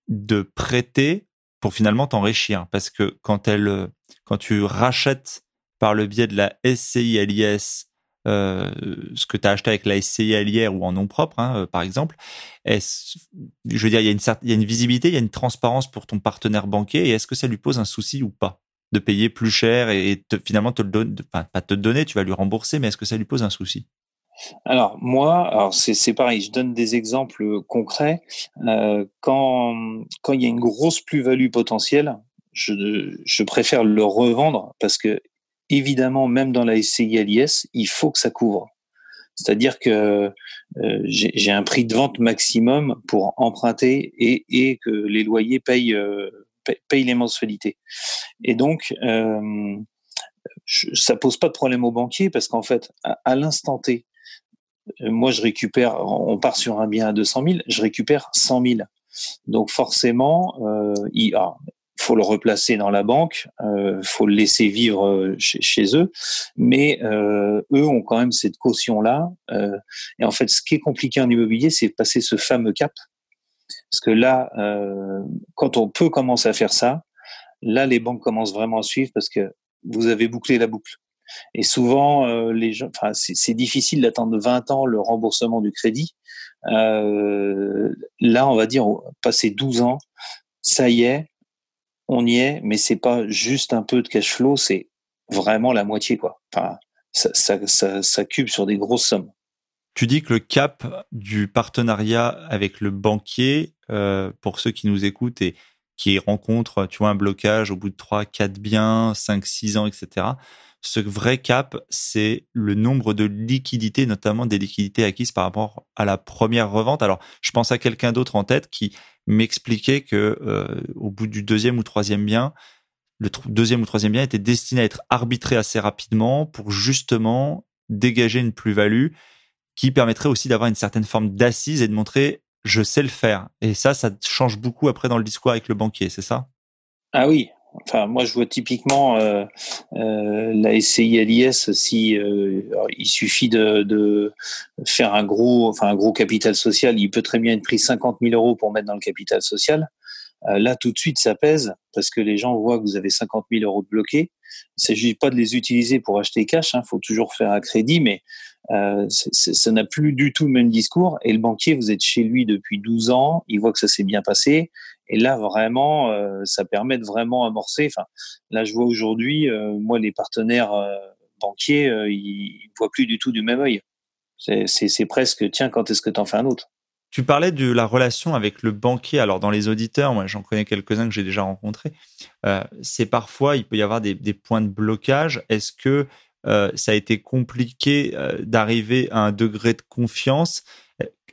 de prêter pour finalement t'enrichir? Parce que quand elle, quand tu rachètes par le biais de la SCI LIS, euh, ce que tu as acheté avec la SCI ou en nom propre, hein, euh, par exemple, est je veux dire, il y, a une visibilité, il y a une transparence pour ton partenaire banquier, et est-ce que ça lui pose un souci ou pas de payer plus cher et finalement te le donner, pas te donner, tu vas lui rembourser, mais est-ce que ça lui pose un souci? Alors moi, c'est pareil, je donne des exemples concrets. Euh, quand quand il y a une grosse plus-value potentielle, je préfère le revendre parce que évidemment, même dans la SCI il faut que ça couvre. C'est-à-dire que euh, j'ai un prix de vente maximum pour emprunter et, que les loyers payent, euh, payent, les mensualités. Et donc, euh, je, ça pose pas de problème aux banquiers parce qu'en fait, à, l'instant T, euh, moi je récupère, on part sur un bien à 200 000, je récupère 100 000. Donc forcément, euh, il, ah, faut le replacer dans la banque, euh, faut le laisser vivre euh, chez, eux, mais euh, eux ont quand même cette caution là. Euh, et en fait, ce qui est compliqué en immobilier, c'est passer ce fameux cap, parce que là, euh, quand on peut commencer à faire ça, là, les banques commencent vraiment à suivre parce que vous avez bouclé la boucle. Et souvent, les gens, enfin, c'est difficile d'attendre 20 ans le remboursement du crédit. là, on va dire, passer 12 ans, ça y est, on y est, mais c'est pas juste un peu de cash flow, c'est vraiment la moitié, quoi. Enfin, ça, ça, cube sur des grosses sommes. Tu dis que le cap du partenariat avec le banquier, euh, pour ceux qui nous écoutent et qui rencontrent, tu vois, un blocage au bout de 3, 4 biens, 5, 6 ans, etc. Ce vrai cap, c'est le nombre de liquidités, notamment des liquidités acquises par rapport à la première revente. Alors, je pense à quelqu'un d'autre en tête qui m'expliquait que euh, au bout du deuxième ou troisième bien, le deuxième ou troisième bien était destiné à être arbitré assez rapidement pour justement dégager une plus-value qui permettrait aussi d'avoir une certaine forme d'assise et de montrer je sais le faire. Et ça, ça change beaucoup après dans le discours avec le banquier, c'est ça? Ah oui, Enfin, moi, je vois typiquement euh, euh, la SCI LIS si euh, il suffit de, de, faire un gros, enfin un gros capital social, il peut très bien être pris 50 000 euros pour mettre dans le capital social. Euh, là, tout de suite, ça pèse parce que les gens voient que vous avez 50 000 euros bloqués. Il ne s'agit pas de les utiliser pour acheter cash. Il hein, faut toujours faire un crédit, mais euh, ça n'a plus du tout le même discours. Et le banquier, vous êtes chez lui depuis 12 ans, il voit que ça s'est bien passé. Et là, vraiment, euh, ça permet de vraiment amorcer. Enfin, là, je vois aujourd'hui, euh, moi, les partenaires banquiers, ils ne voient plus du tout du même œil. C'est presque, tiens, quand est-ce que tu en fais un autre? Tu parlais de la relation avec le banquier. Alors, dans les auditeurs, moi, j'en connais quelques-uns que j'ai déjà rencontrés. c'est parfois, il peut y avoir des points de blocage. Est-ce que ça a été compliqué d'arriver à un degré de confiance.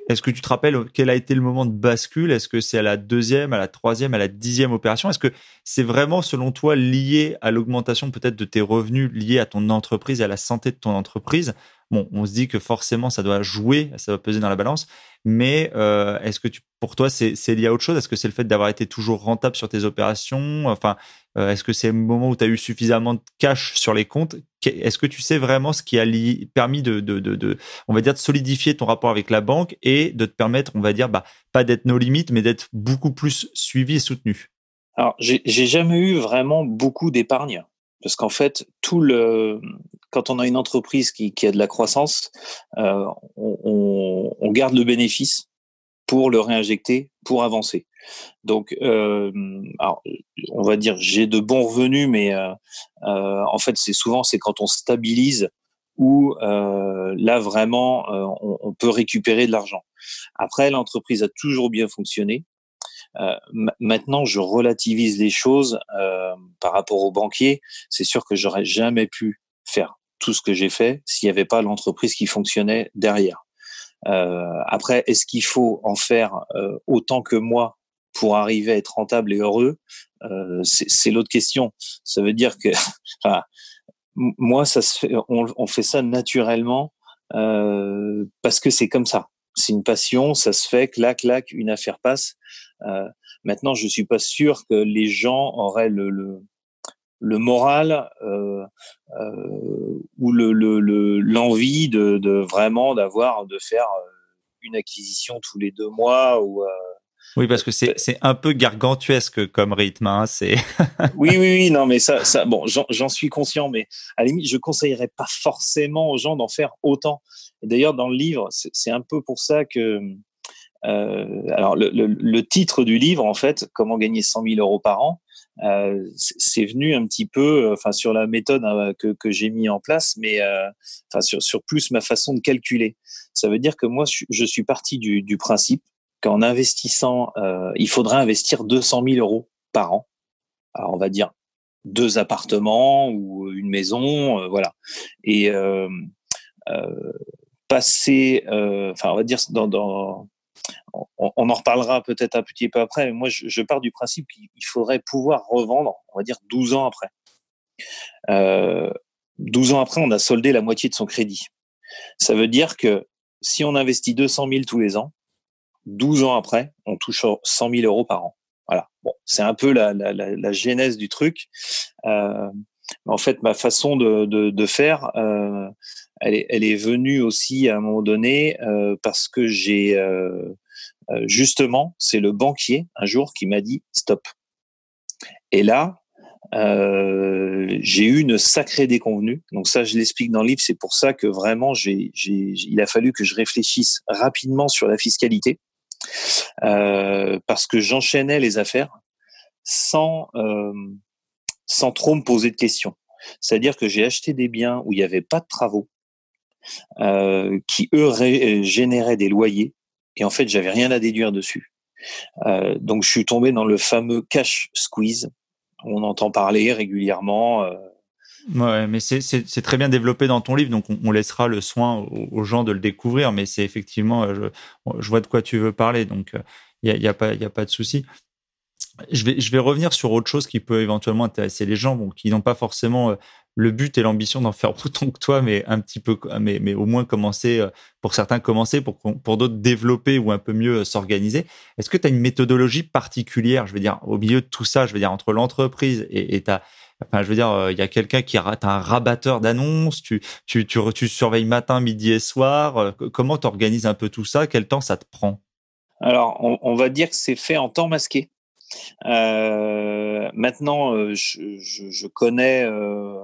Est-ce que tu te rappelles quel a été le moment de bascule? Est-ce que c'est à la deuxième, à la troisième, à la dixième opération? Est-ce que c'est vraiment, selon toi, lié à l'augmentation peut-être de tes revenus, lié à ton entreprise à la santé de ton entreprise? Bon, on se dit que forcément, ça doit jouer, ça va peser dans la balance. Mais euh, est-ce que tu, pour toi, c'est lié à autre chose? Est-ce que c'est le fait d'avoir été toujours rentable sur tes opérations? Enfin, euh, est-ce que c'est le moment où tu as eu suffisamment de cash sur les comptes? Est-ce que tu sais vraiment ce qui a permis de, de, de, on va dire, de solidifier ton rapport avec la banque et de te permettre, on va dire, bah, pas d'être nos limites, mais d'être beaucoup plus suivi et soutenu? Alors, j'ai jamais eu vraiment beaucoup d'épargne parce qu'en fait, tout le, quand on a une entreprise qui, qui a de la croissance, euh, on, on, garde le bénéfice pour le réinjecter, pour avancer. Donc, euh, alors, on va dire, j'ai de bons revenus, mais euh, euh en fait, c'est souvent c'est quand on stabilise où euh, là vraiment on, on, peut récupérer de l'argent. Après, l'entreprise a toujours bien fonctionné. Euh, maintenant, je relativise les choses euh, par rapport aux banquiers. C'est sûr que j'aurais jamais pu faire tout ce que j'ai fait s'il n'y avait pas l'entreprise qui fonctionnait derrière. Euh, après, est-ce qu'il faut en faire euh, autant que moi pour arriver à être rentable et heureux? Euh, C'est l'autre question. Ça veut dire que (laughs) enfin, moi, ça se fait, on, on fait ça naturellement euh, parce que c'est comme ça. C'est une passion, ça se fait, clac, clac, une affaire passe. Euh, maintenant, je suis pas sûr que les gens auraient le, le, le moral euh, euh, ou le l'envie le, de, de, vraiment d'avoir de faire euh, une acquisition tous les deux mois ou euh, oui, parce que c'est un peu gargantuesque comme rythme. Hein, c'est. (laughs) oui, oui, oui, non, mais ça, ça bon, j'en suis conscient, mais à la limite, je conseillerais pas forcément aux gens d'en faire autant. Et d'ailleurs, dans le livre, c'est un peu pour ça que euh, alors, le, le, le, titre du livre, en fait, comment gagner 100 000 euros par an, euh, c'est venu un petit peu, enfin, sur la méthode hein, que, que j'ai mis en place, mais euh, enfin, sur, sur plus ma façon de calculer. Ça veut dire que moi, je, suis parti du, du principe qu'en investissant, euh, il faudrait investir 200 000 euros par an. Alors, on va dire deux appartements ou une maison, voilà. Et euh, passer, enfin, on va dire dans, dans on, en reparlera peut-être un petit peu après, mais moi, je, pars du principe qu'il faudrait pouvoir revendre, on va dire, 12 ans après. Euh, 12 ans après, on a soldé la moitié de son crédit. Ça veut dire que si on investit 200 000 tous les ans, 12 ans après, on touche 100 000 euros par an. Voilà. Bon, c'est un peu la, la, la, genèse du truc. Euh, en fait, ma façon de, de, de faire, euh, elle, est, elle, est, venue aussi à un moment donné euh, parce que j'ai euh, euh, justement, c'est le banquier un jour qui m'a dit stop. Et là, euh, j'ai eu une sacrée déconvenue. Donc ça, je l'explique dans le livre. C'est pour ça que vraiment, j'ai, il a fallu que je réfléchisse rapidement sur la fiscalité euh, parce que j'enchaînais les affaires sans euh, sans trop me poser de questions. C'est-à-dire que j'ai acheté des biens où il n'y avait pas de travaux, euh, qui eux généraient des loyers et en fait, j'avais rien à déduire dessus. Donc, je suis tombé dans le fameux cash squeeze. On entend parler régulièrement. Euh. Ouais, mais c'est très bien développé dans ton livre, donc on, laissera le soin aux, gens de le découvrir. Mais c'est effectivement, euh, je, vois de quoi tu veux parler, donc il n'y a, pas, de souci. Je vais, revenir sur autre chose qui peut éventuellement intéresser les gens, bon, qui n'ont pas forcément le but et l'ambition d'en faire (laughs) autant que toi, mais un petit peu, mais, au moins commencer, euh, pour certains commencer, pour, pour d'autres développer ou un peu mieux euh, s'organiser. Est-ce que tu as une méthodologie particulière, je veux dire, au milieu de tout ça, je veux dire, entre l'entreprise et ta, enfin, je veux dire, euh, il y a quelqu'un qui a un rabatteur d'annonces, tu, tu, tu, surveilles matin, midi et soir. comment tu organises un peu tout ça? Quel temps ça te prend? Alors, on, va dire que c'est fait en temps masqué. Euh, maintenant, euh, je, connais euh,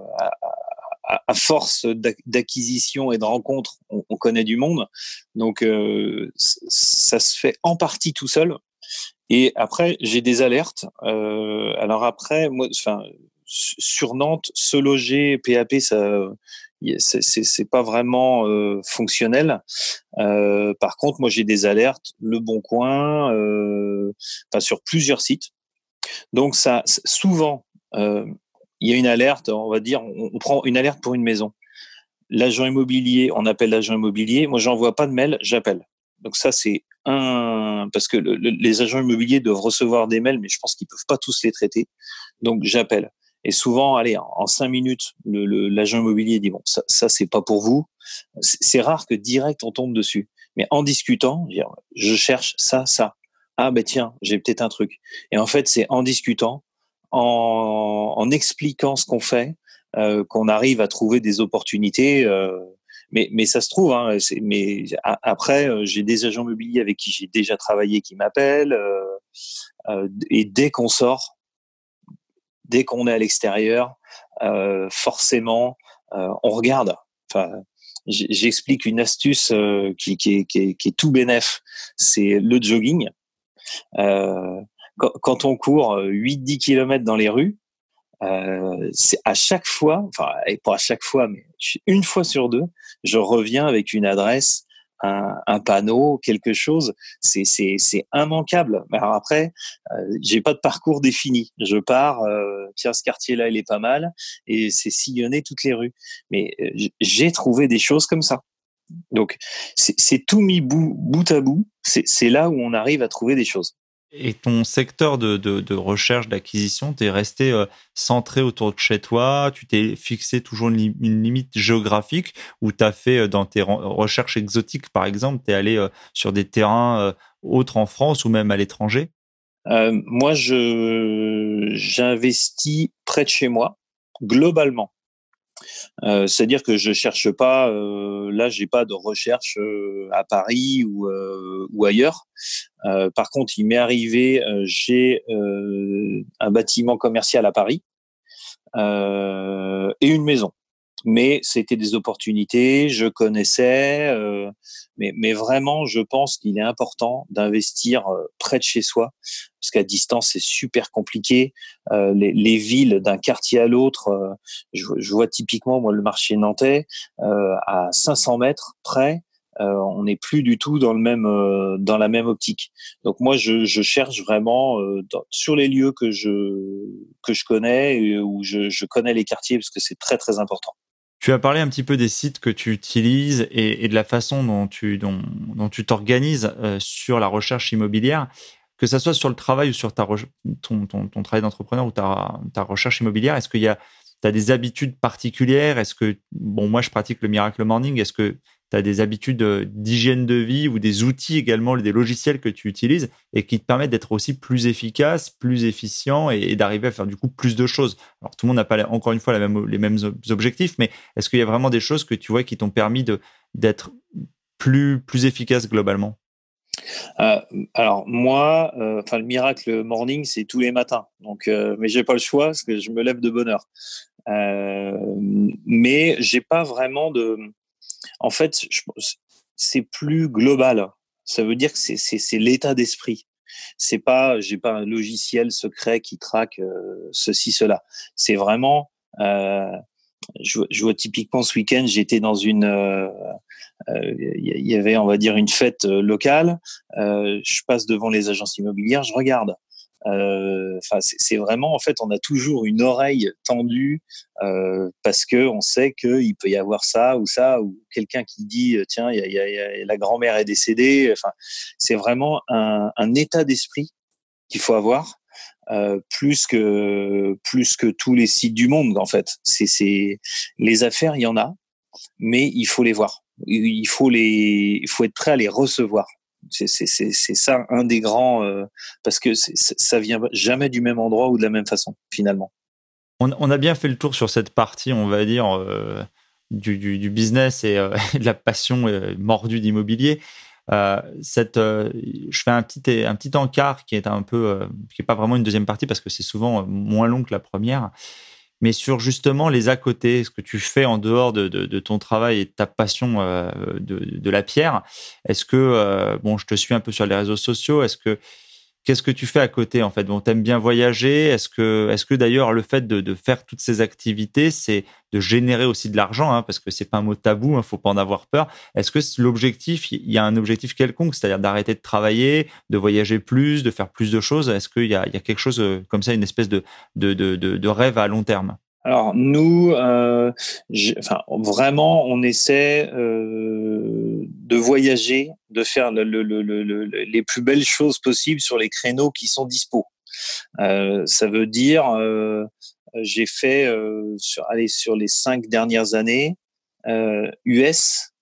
à, force d'acquisition et de rencontres, on, on, connaît du monde. Donc, euh, ça se fait en partie tout seul. Et après, j'ai des alertes. Euh, alors après, moi, enfin, sur Nantes, se loger, PAP, ça, c'est pas vraiment euh, fonctionnel. Euh, par contre, moi j'ai des alertes, Le Bon Coin, euh, sur plusieurs sites. Donc ça, souvent, il y a une alerte. On va dire, on, prend une alerte pour une maison. L'agent immobilier, on appelle l'agent immobilier. Moi, j'envoie pas de mail, j'appelle. Donc ça, c'est un parce que les agents immobiliers doivent recevoir des mails, mais je pense qu'ils peuvent pas tous les traiter. Donc j'appelle. Et souvent, allez, en, cinq minutes, l'agent immobilier dit bon, ça, ça c'est pas pour vous. C'est rare que direct on tombe dessus. Mais en discutant, je cherche ça, ça. Ah ben tiens, j'ai peut-être un truc. Et en fait, c'est en discutant, en, en expliquant ce qu'on fait, euh, qu'on arrive à trouver des opportunités. Euh, mais, mais ça se trouve. Hein, mais après, euh, j'ai des agents immobiliers avec qui j'ai déjà travaillé qui m'appellent. Euh, euh, et dès qu'on sort, dès qu'on est à l'extérieur, euh, forcément, on regarde. Enfin, j'explique une astuce qui, qui, est, qui, qui, est, tout bénef. C'est le jogging. Quand, quand, on court 8-10 km dans les rues, euh, c'est à chaque fois, enfin, et pas à chaque fois, mais une fois sur deux, je reviens avec une adresse, un, un panneau, quelque chose. C'est, immanquable. Alors après, euh, j'ai pas de parcours défini. Je pars, euh, tiens, ce quartier-là, il est pas mal, et c'est sillonner toutes les rues. Mais euh, j'ai trouvé des choses comme ça. Donc, c'est, tout mis bout, bout à bout. C'est là où on arrive à trouver des choses. Et ton secteur de, de, de recherche, d'acquisition, tu es resté euh, centré autour de chez toi, tu t'es fixé toujours une, limite géographique ou tu as fait euh, dans tes recherches exotiques, par exemple, tu es allé euh, sur des terrains autres en France ou même à l'étranger? Moi, j'investis près de chez moi, globalement. Euh, c'est-à-dire que je cherche pas, euh, là, j'ai pas de recherche euh, à Paris ou, ou ailleurs. par contre, il m'est arrivé, j'ai un bâtiment commercial à Paris et une maison mais c'était des opportunités, je connaissais, euh, mais, mais, vraiment, je pense qu'il est important d'investir euh, près de chez soi, parce qu'à distance, c'est super compliqué. Euh, les, les, villes d'un quartier à l'autre, euh, je, je, vois typiquement, moi, le marché nantais, euh, à 500 mètres près, on n'est plus du tout dans le même dans la même optique. Donc moi, je, je cherche vraiment dans, sur les lieux que je que je connais et où je, je connais les quartiers parce que c'est très très important. Tu as parlé un petit peu des sites que tu utilises et, de la façon dont tu t'organises euh, sur la recherche immobilière, que ça soit sur le travail ou sur ton, travail d'entrepreneur ou ta, recherche immobilière. Est-ce qu'il y a as des habitudes particulières? Est-ce que bon moi je pratique le miracle morning Est-ce que tu as des habitudes euh, d'hygiène de vie ou des outils également, des logiciels que tu utilises et qui te permettent d'être aussi plus efficace, plus efficient et, d'arriver à faire du coup plus de choses. Alors tout le monde n'a pas encore une fois les mêmes objectifs, mais est-ce qu'il y a vraiment des choses que tu vois qui t'ont permis d'être plus, plus efficace globalement? Euh, alors moi, euh, enfin le miracle morning, c'est tous les matins. Donc, euh, mais j'ai pas le choix parce que je me lève de bonne heure. Mais j'ai pas vraiment de, en fait, c'est plus global. Ça veut dire que c'est l'état d'esprit. C'est pas, j'ai pas un logiciel secret qui traque euh, ceci, cela. C'est vraiment, euh, je, je, vois typiquement ce week-end, j'étais dans une, il euh, euh, y avait, on va dire, une fête locale. je passe devant les agences immobilières, je regarde. Euh, enfin, c'est vraiment en fait, on a toujours une oreille tendue euh, parce que on sait qu'il peut y avoir ça ou ça ou quelqu'un qui dit tiens, y a, y a, la grand-mère est décédée. Enfin, c'est vraiment un, un état d'esprit qu'il faut avoir. Euh, plus que plus que tous les sites du monde en fait. C'est les affaires, il y en a, mais il faut les voir. Il faut les, il faut être prêt à les recevoir. C'est ça un des grands, euh, parce que ça vient jamais du même endroit ou de la même façon, finalement. On, a bien fait le tour sur cette partie, on va dire, euh, du, business et euh, (laughs) de la passion mordue d'immobilier. je fais un petit, un petit encart qui est un peu, qui est pas vraiment une deuxième partie parce que c'est souvent moins long que la première mais sur justement les à côté, ce que tu fais en dehors de, de, ton travail et de ta passion euh, de, de, la pierre. Est-ce que, euh, bon, je te suis un peu sur les réseaux sociaux, est-ce que Qu'est-ce que tu fais à côté en fait? Bon, t'aimes bien voyager. Est-ce que, est-ce que d'ailleurs le fait de, faire toutes ces activités, c'est de générer aussi de l'argent, hein, parce que c'est pas un mot tabou, hein, faut pas en avoir peur. Est-ce que l'objectif, il y a un objectif quelconque, c'est-à-dire d'arrêter de travailler, de voyager plus, de faire plus de choses? Est-ce qu'il y a, il y a quelque chose euh, comme ça, une espèce de, de, de, de rêve à long terme? Alors nous, euh, enfin vraiment, on essaie euh, de voyager, de faire les plus belles choses possibles sur les créneaux qui sont dispo. ça veut dire, j'ai fait sur, allez, sur les cinq dernières années, US,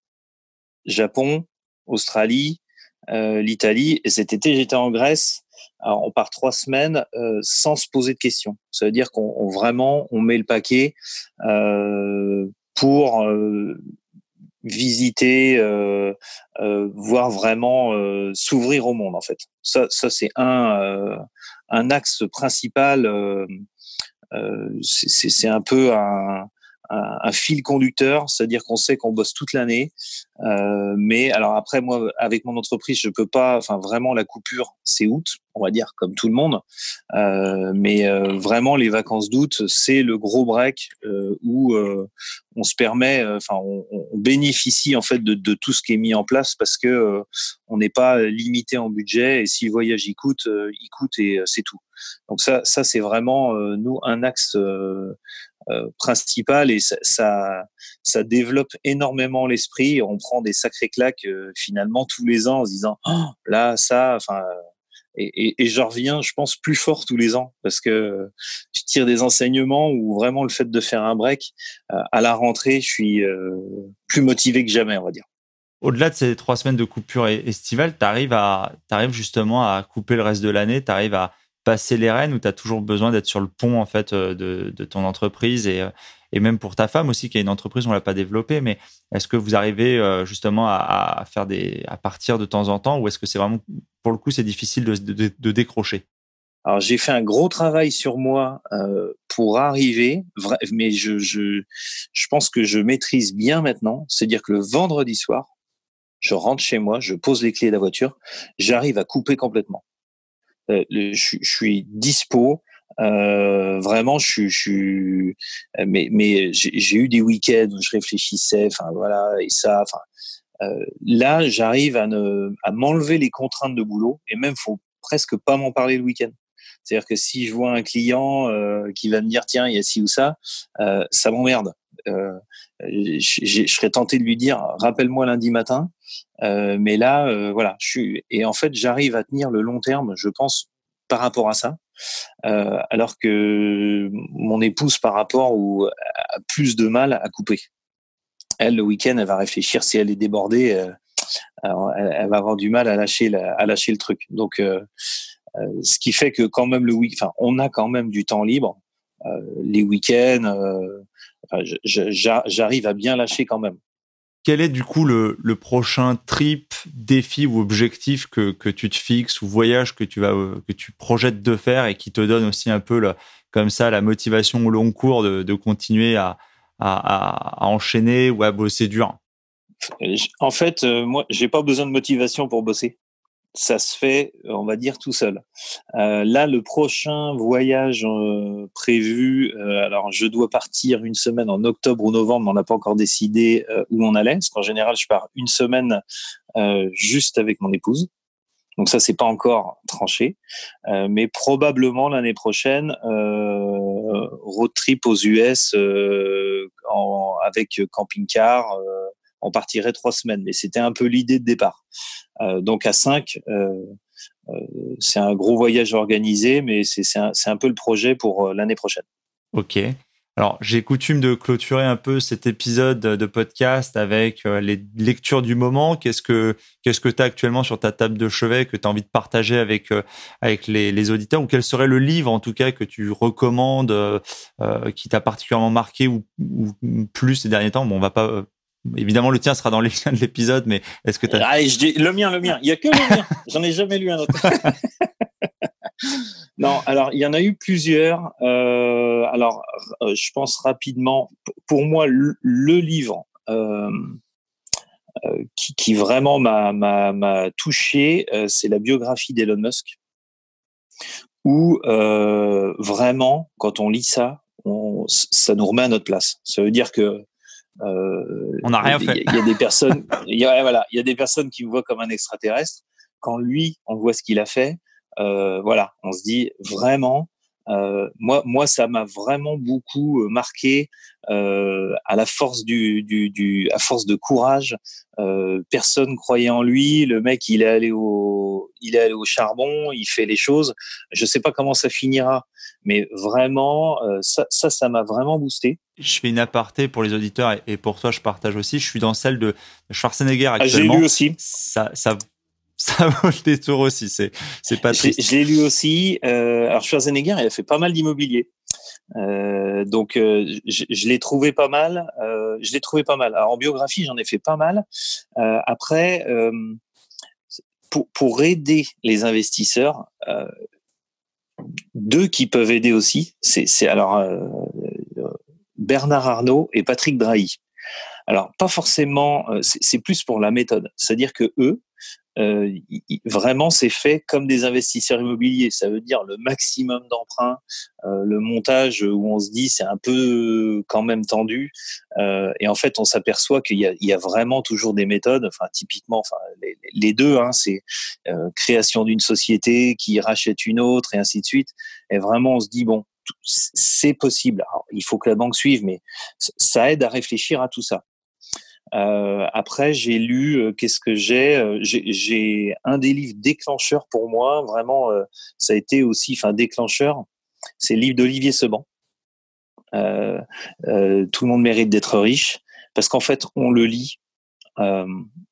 Japon, Australie, l'Italie, et cet été j'étais en Grèce alors, on part trois semaines euh, sans se poser de questions. Ça veut dire qu'on vraiment on met le paquet euh, pour euh, visiter, voir vraiment s'ouvrir au monde en fait. Ça, ça c'est un un axe principal. c'est un peu un, un, fil conducteur, c'est-à-dire qu'on sait qu'on bosse toute l'année. Euh, mais alors après, moi, avec mon entreprise, je peux pas. Enfin, vraiment, la coupure, c'est août, on va dire, comme tout le monde. Euh, mais euh, vraiment, les vacances d'août, c'est le gros break euh, où euh, on se permet, enfin, on, on, bénéficie en fait de, de, tout ce qui est mis en place parce que on n'est pas limité en budget et si le voyage il coûte, il coûte et c'est tout. Donc ça, ça c'est vraiment nous un axe euh, principal et ça, ça, développe énormément l'esprit. On prend des sacrés claques euh, finalement tous les ans en se disant oh, là ça, enfin. Et, et, je reviens, je pense, plus fort tous les ans parce que je tire des enseignements où vraiment le fait de faire un break euh, à la rentrée, je suis plus motivé que jamais, on va dire. Au-delà de ces trois semaines de coupure estivale, tu à, arrives justement à couper le reste de l'année, tu arrives à, passer les rênes ou tu as toujours besoin d'être sur le pont en fait euh, de, ton entreprise et, euh, et, même pour ta femme aussi qui a une entreprise on l'a pas développée mais est-ce que vous arrivez euh, justement à, faire des à partir de temps en temps ou est-ce que c'est vraiment pour le coup c'est difficile de, de, décrocher? Alors j'ai fait un gros travail sur moi pour arriver, mais je, je, je pense que je maîtrise bien maintenant. C'est-à-dire que le vendredi soir, je rentre chez moi, je pose les clés de la voiture, j'arrive à couper complètement. Euh, je, suis dispo. Euh, vraiment, je, je mais, mais j'ai eu des week-ends où je réfléchissais, enfin voilà, et ça, enfin. Euh, là, j'arrive à, à m'enlever les contraintes de boulot et même faut presque pas m'en parler le week-end. C'est-à-dire que si je vois un client euh, qui va me dire tiens il y a ci ou ça, euh, ça m'emmerde. Euh, je, serais tenté de lui dire rappelle-moi lundi matin euh, mais là, euh, voilà, je suis et en fait, j'arrive à tenir le long terme, je pense, par rapport à ça. Euh, alors que mon épouse, par rapport ou a plus de mal à couper. Elle, le week-end, elle va réfléchir si elle est débordée, elle, elle, va avoir du mal à lâcher, à lâcher le truc. Donc, ce qui fait que quand même le week, enfin, on a quand même du temps libre. les week-ends, j'arrive à bien lâcher quand même quel est du coup le, prochain trip, défi ou objectif que, tu te fixes ou voyage que tu vas tu projettes de faire et qui te donne aussi un peu comme ça la motivation au long cours de, continuer à, enchaîner ou à bosser dur? En fait, euh, moi, j'ai pas besoin de motivation pour bosser ça se fait, on va dire, tout seul. Euh, là, le prochain voyage euh, prévu, euh, alors je dois partir une semaine en octobre ou novembre, on n'a pas encore décidé euh, où on allait, parce qu'en général, je pars une semaine euh, juste avec mon épouse. Donc ça, c'est pas encore tranché, mais probablement l'année prochaine, road trip aux US en, avec camping-car on partirait trois semaines. Mais c'était un peu l'idée de départ. Euh, donc à cinq, euh, euh, c'est un gros voyage organisé, mais c'est un, peu le projet pour l'année prochaine. Ok. Alors, j'ai coutume de clôturer un peu cet épisode de podcast avec les lectures du moment. Qu'est-ce que qu'est-ce que tu as actuellement sur ta table de chevet que tu as envie de partager avec avec les, auditeurs? Ou quel serait le livre en tout cas que tu recommandes qui t'a particulièrement marqué ou, ou, plus ces derniers temps? Bon, on va pas Évidemment, le tien sera dans les liens de l'épisode, mais est-ce que tu as... je dis le mien, le mien. Il y a que le mien. J'en ai jamais lu un autre. (laughs) non, alors il y en a eu plusieurs. Euh, alors, euh, je pense rapidement. Pour moi, le, livre euh, euh, qui, qui, vraiment m'a touché, c'est la biographie d'Elon Musk, où vraiment, quand on lit ça, on, ça nous remet à notre place. Ça veut dire que euh, on n'a rien fait. Il y, a des personnes, (laughs) il y a, voilà, il y a des personnes qui me voient comme un extraterrestre. Quand lui, on voit ce qu'il a fait, euh, voilà, on se dit vraiment, Euh, moi, moi, ça m'a vraiment beaucoup euh, marqué euh, à la force du, du, du, à force de courage. Euh, personne croyait en lui. Le mec, il est allé au, il est allé au charbon. Il fait les choses. Je sais pas comment ça finira, mais vraiment, euh, ça, ça, m'a vraiment boosté. Je fais une aparté pour les auditeurs et, pour toi, je partage aussi. Je suis dans celle de Schwarzenegger actuellement. Ah, J'ai lu aussi. Ça, ça ça (laughs) vaut le détour aussi. C'est, c'est pas triste. Je l'ai lu aussi. Euh, alors Schwarzenegger, il a fait pas mal d'immobilier. Euh, donc euh, je, je l'ai trouvé pas mal. Je l'ai trouvé pas mal. Alors en biographie, j'en ai fait pas mal. Après, pour, pour aider les investisseurs, deux qui peuvent aider aussi, c'est, alors Bernard Arnault et Patrick Drahi. Alors pas forcément, c'est plus pour la méthode. C'est-à-dire que eux, euh, vraiment c'est fait comme des investisseurs immobiliers. Ça veut dire le maximum d'emprunts, euh, le montage où on se dit c'est un peu quand même tendu. Euh, et en fait, on s'aperçoit qu'il y y a vraiment toujours des méthodes. Enfin, typiquement, enfin les, les deux, hein, c'est euh, création d'une société qui rachète une autre et ainsi de suite. Et vraiment, on se dit bon, c'est possible. Alors, il faut que la banque suive, mais ça aide à réfléchir à tout ça. Euh, après, j'ai lu, euh, qu'est-ce que j'ai euh, J'ai un des livres déclencheurs pour moi, vraiment, ça a été aussi, enfin déclencheur, c'est le livre d'Olivier Seban. tout le monde mérite d'être riche, parce qu'en fait, on le lit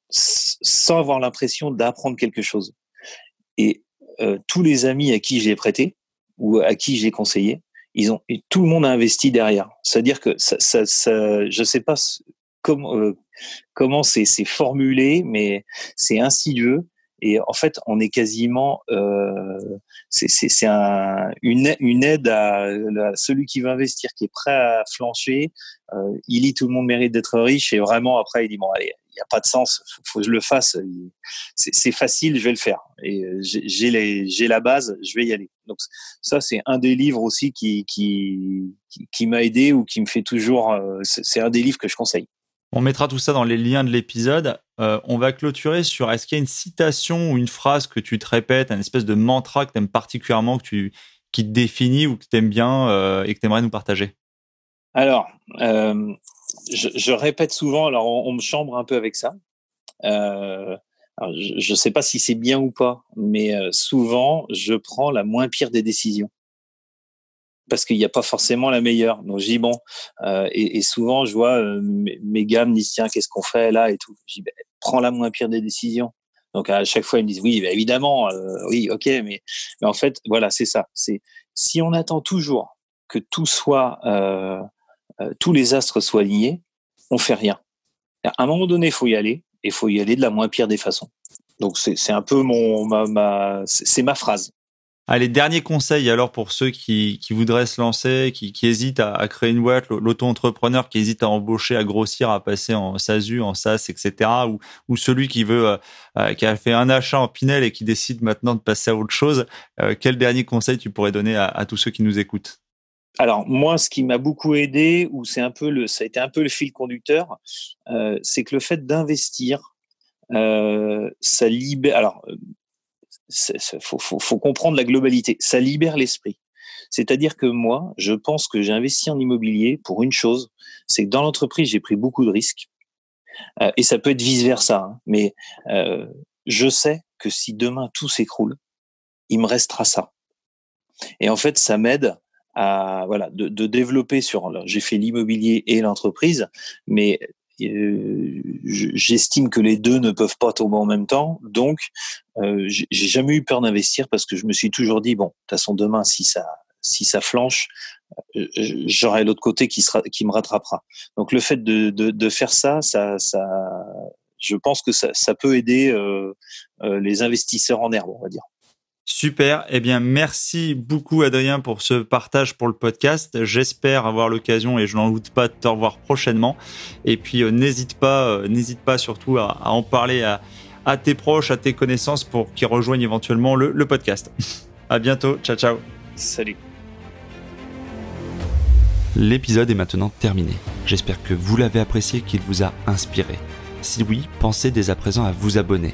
sans avoir l'impression d'apprendre quelque chose. Et tous les amis à qui j'ai prêté ou à qui j'ai conseillé, ils ont, tout le monde a investi derrière. C'est-à-dire que ça, ça, ça, je sais pas comment, euh, comment c'est formulé, mais c'est insidieux. Et en fait, on est quasiment, euh, c'est un, une, une aide à, celui qui veut investir, qui est prêt à flancher. Euh, il lit tout le monde mérite d'être riche et vraiment après il dit bon allez, il n'y a pas de sens, faut, faut que je le fasse. C'est facile, je vais le faire. Et euh, j'ai la base, je vais y aller. Donc ça, c'est un des livres aussi qui qui, qui, qui m'a aidé ou qui me fait toujours. Euh, c'est un des livres que je conseille. On mettra tout ça dans les liens de l'épisode. Euh, on va clôturer sur est-ce qu'il y a une citation ou une phrase que tu te répètes, un espèce de mantra que tu aimes particulièrement, que tu, qui te définit ou que tu aimes bien euh, et que tu aimerais nous partager? Alors, euh, je, répète souvent, alors on, me chambre un peu avec ça. Je ne sais pas si c'est bien ou pas, mais souvent, je prends la moins pire des décisions parce qu'il n'y a pas forcément la meilleure. Donc dis bon, euh, et, et, souvent je vois euh, mes, mes gars disent tiens qu'est-ce qu'on fait là et tout. Dis ben, prends la moins pire des décisions. Donc à chaque fois ils me disent oui ben, évidemment euh, oui ok mais mais en fait voilà c'est ça c'est si on attend toujours que tout soit euh, euh, tous les astres soient alignés on fait rien. À un moment donné il faut y aller et il faut y aller de la moins pire des façons. Donc c'est un peu mon ma, ma c'est ma phrase. Allez, dernier conseil alors pour ceux qui, qui voudraient se lancer, qui, qui hésitent à, créer une boîte, l'auto-entrepreneur qui hésite à embaucher, à grossir, à passer en SASU, en SAS, etc. Ou, ou celui qui veut, euh, euh, qui a fait un achat en Pinel et qui décide maintenant de passer à autre chose. Euh, quel dernier conseil tu pourrais donner à, tous ceux qui nous écoutent? Alors moi, ce qui m'a beaucoup aidé, ou c'est un peu le, ça a été un peu le fil conducteur, c'est que le fait d'investir, ça libère. Alors faut, faut, faut, comprendre la globalité. Ça libère l'esprit. C'est-à-dire que moi, je pense que j'ai investi en immobilier pour une chose, c'est que dans l'entreprise, j'ai pris beaucoup de risques. Euh, et ça peut être vice-versa. Hein, mais euh, je sais que si demain tout s'écroule, il me restera ça. Et en fait, ça m'aide à voilà de, de développer sur. J'ai fait l'immobilier et l'entreprise, mais j'estime que les deux ne peuvent pas tomber en même temps. Donc, euh, j'ai jamais eu peur d'investir parce que je me suis toujours dit bon, de toute façon demain si ça si ça flanche, euh, j'aurai l'autre côté qui sera qui me rattrapera. Donc le fait de, de, de faire ça, ça, ça, je pense que ça, ça peut aider euh, euh, les investisseurs en herbe, on va dire. Super. Eh bien, merci beaucoup, Adrien, pour ce partage pour le podcast. J'espère avoir l'occasion, et je n'en doute pas, de te revoir prochainement. Et puis, euh, n'hésite pas, euh, n'hésite pas surtout à, à en parler à, à, tes proches, à tes connaissances pour qu'ils rejoignent éventuellement le, le podcast. à bientôt. Ciao, ciao. Salut. L'épisode est maintenant terminé. J'espère que vous l'avez apprécié, qu'il vous a inspiré. Si oui, pensez dès à présent à vous abonner.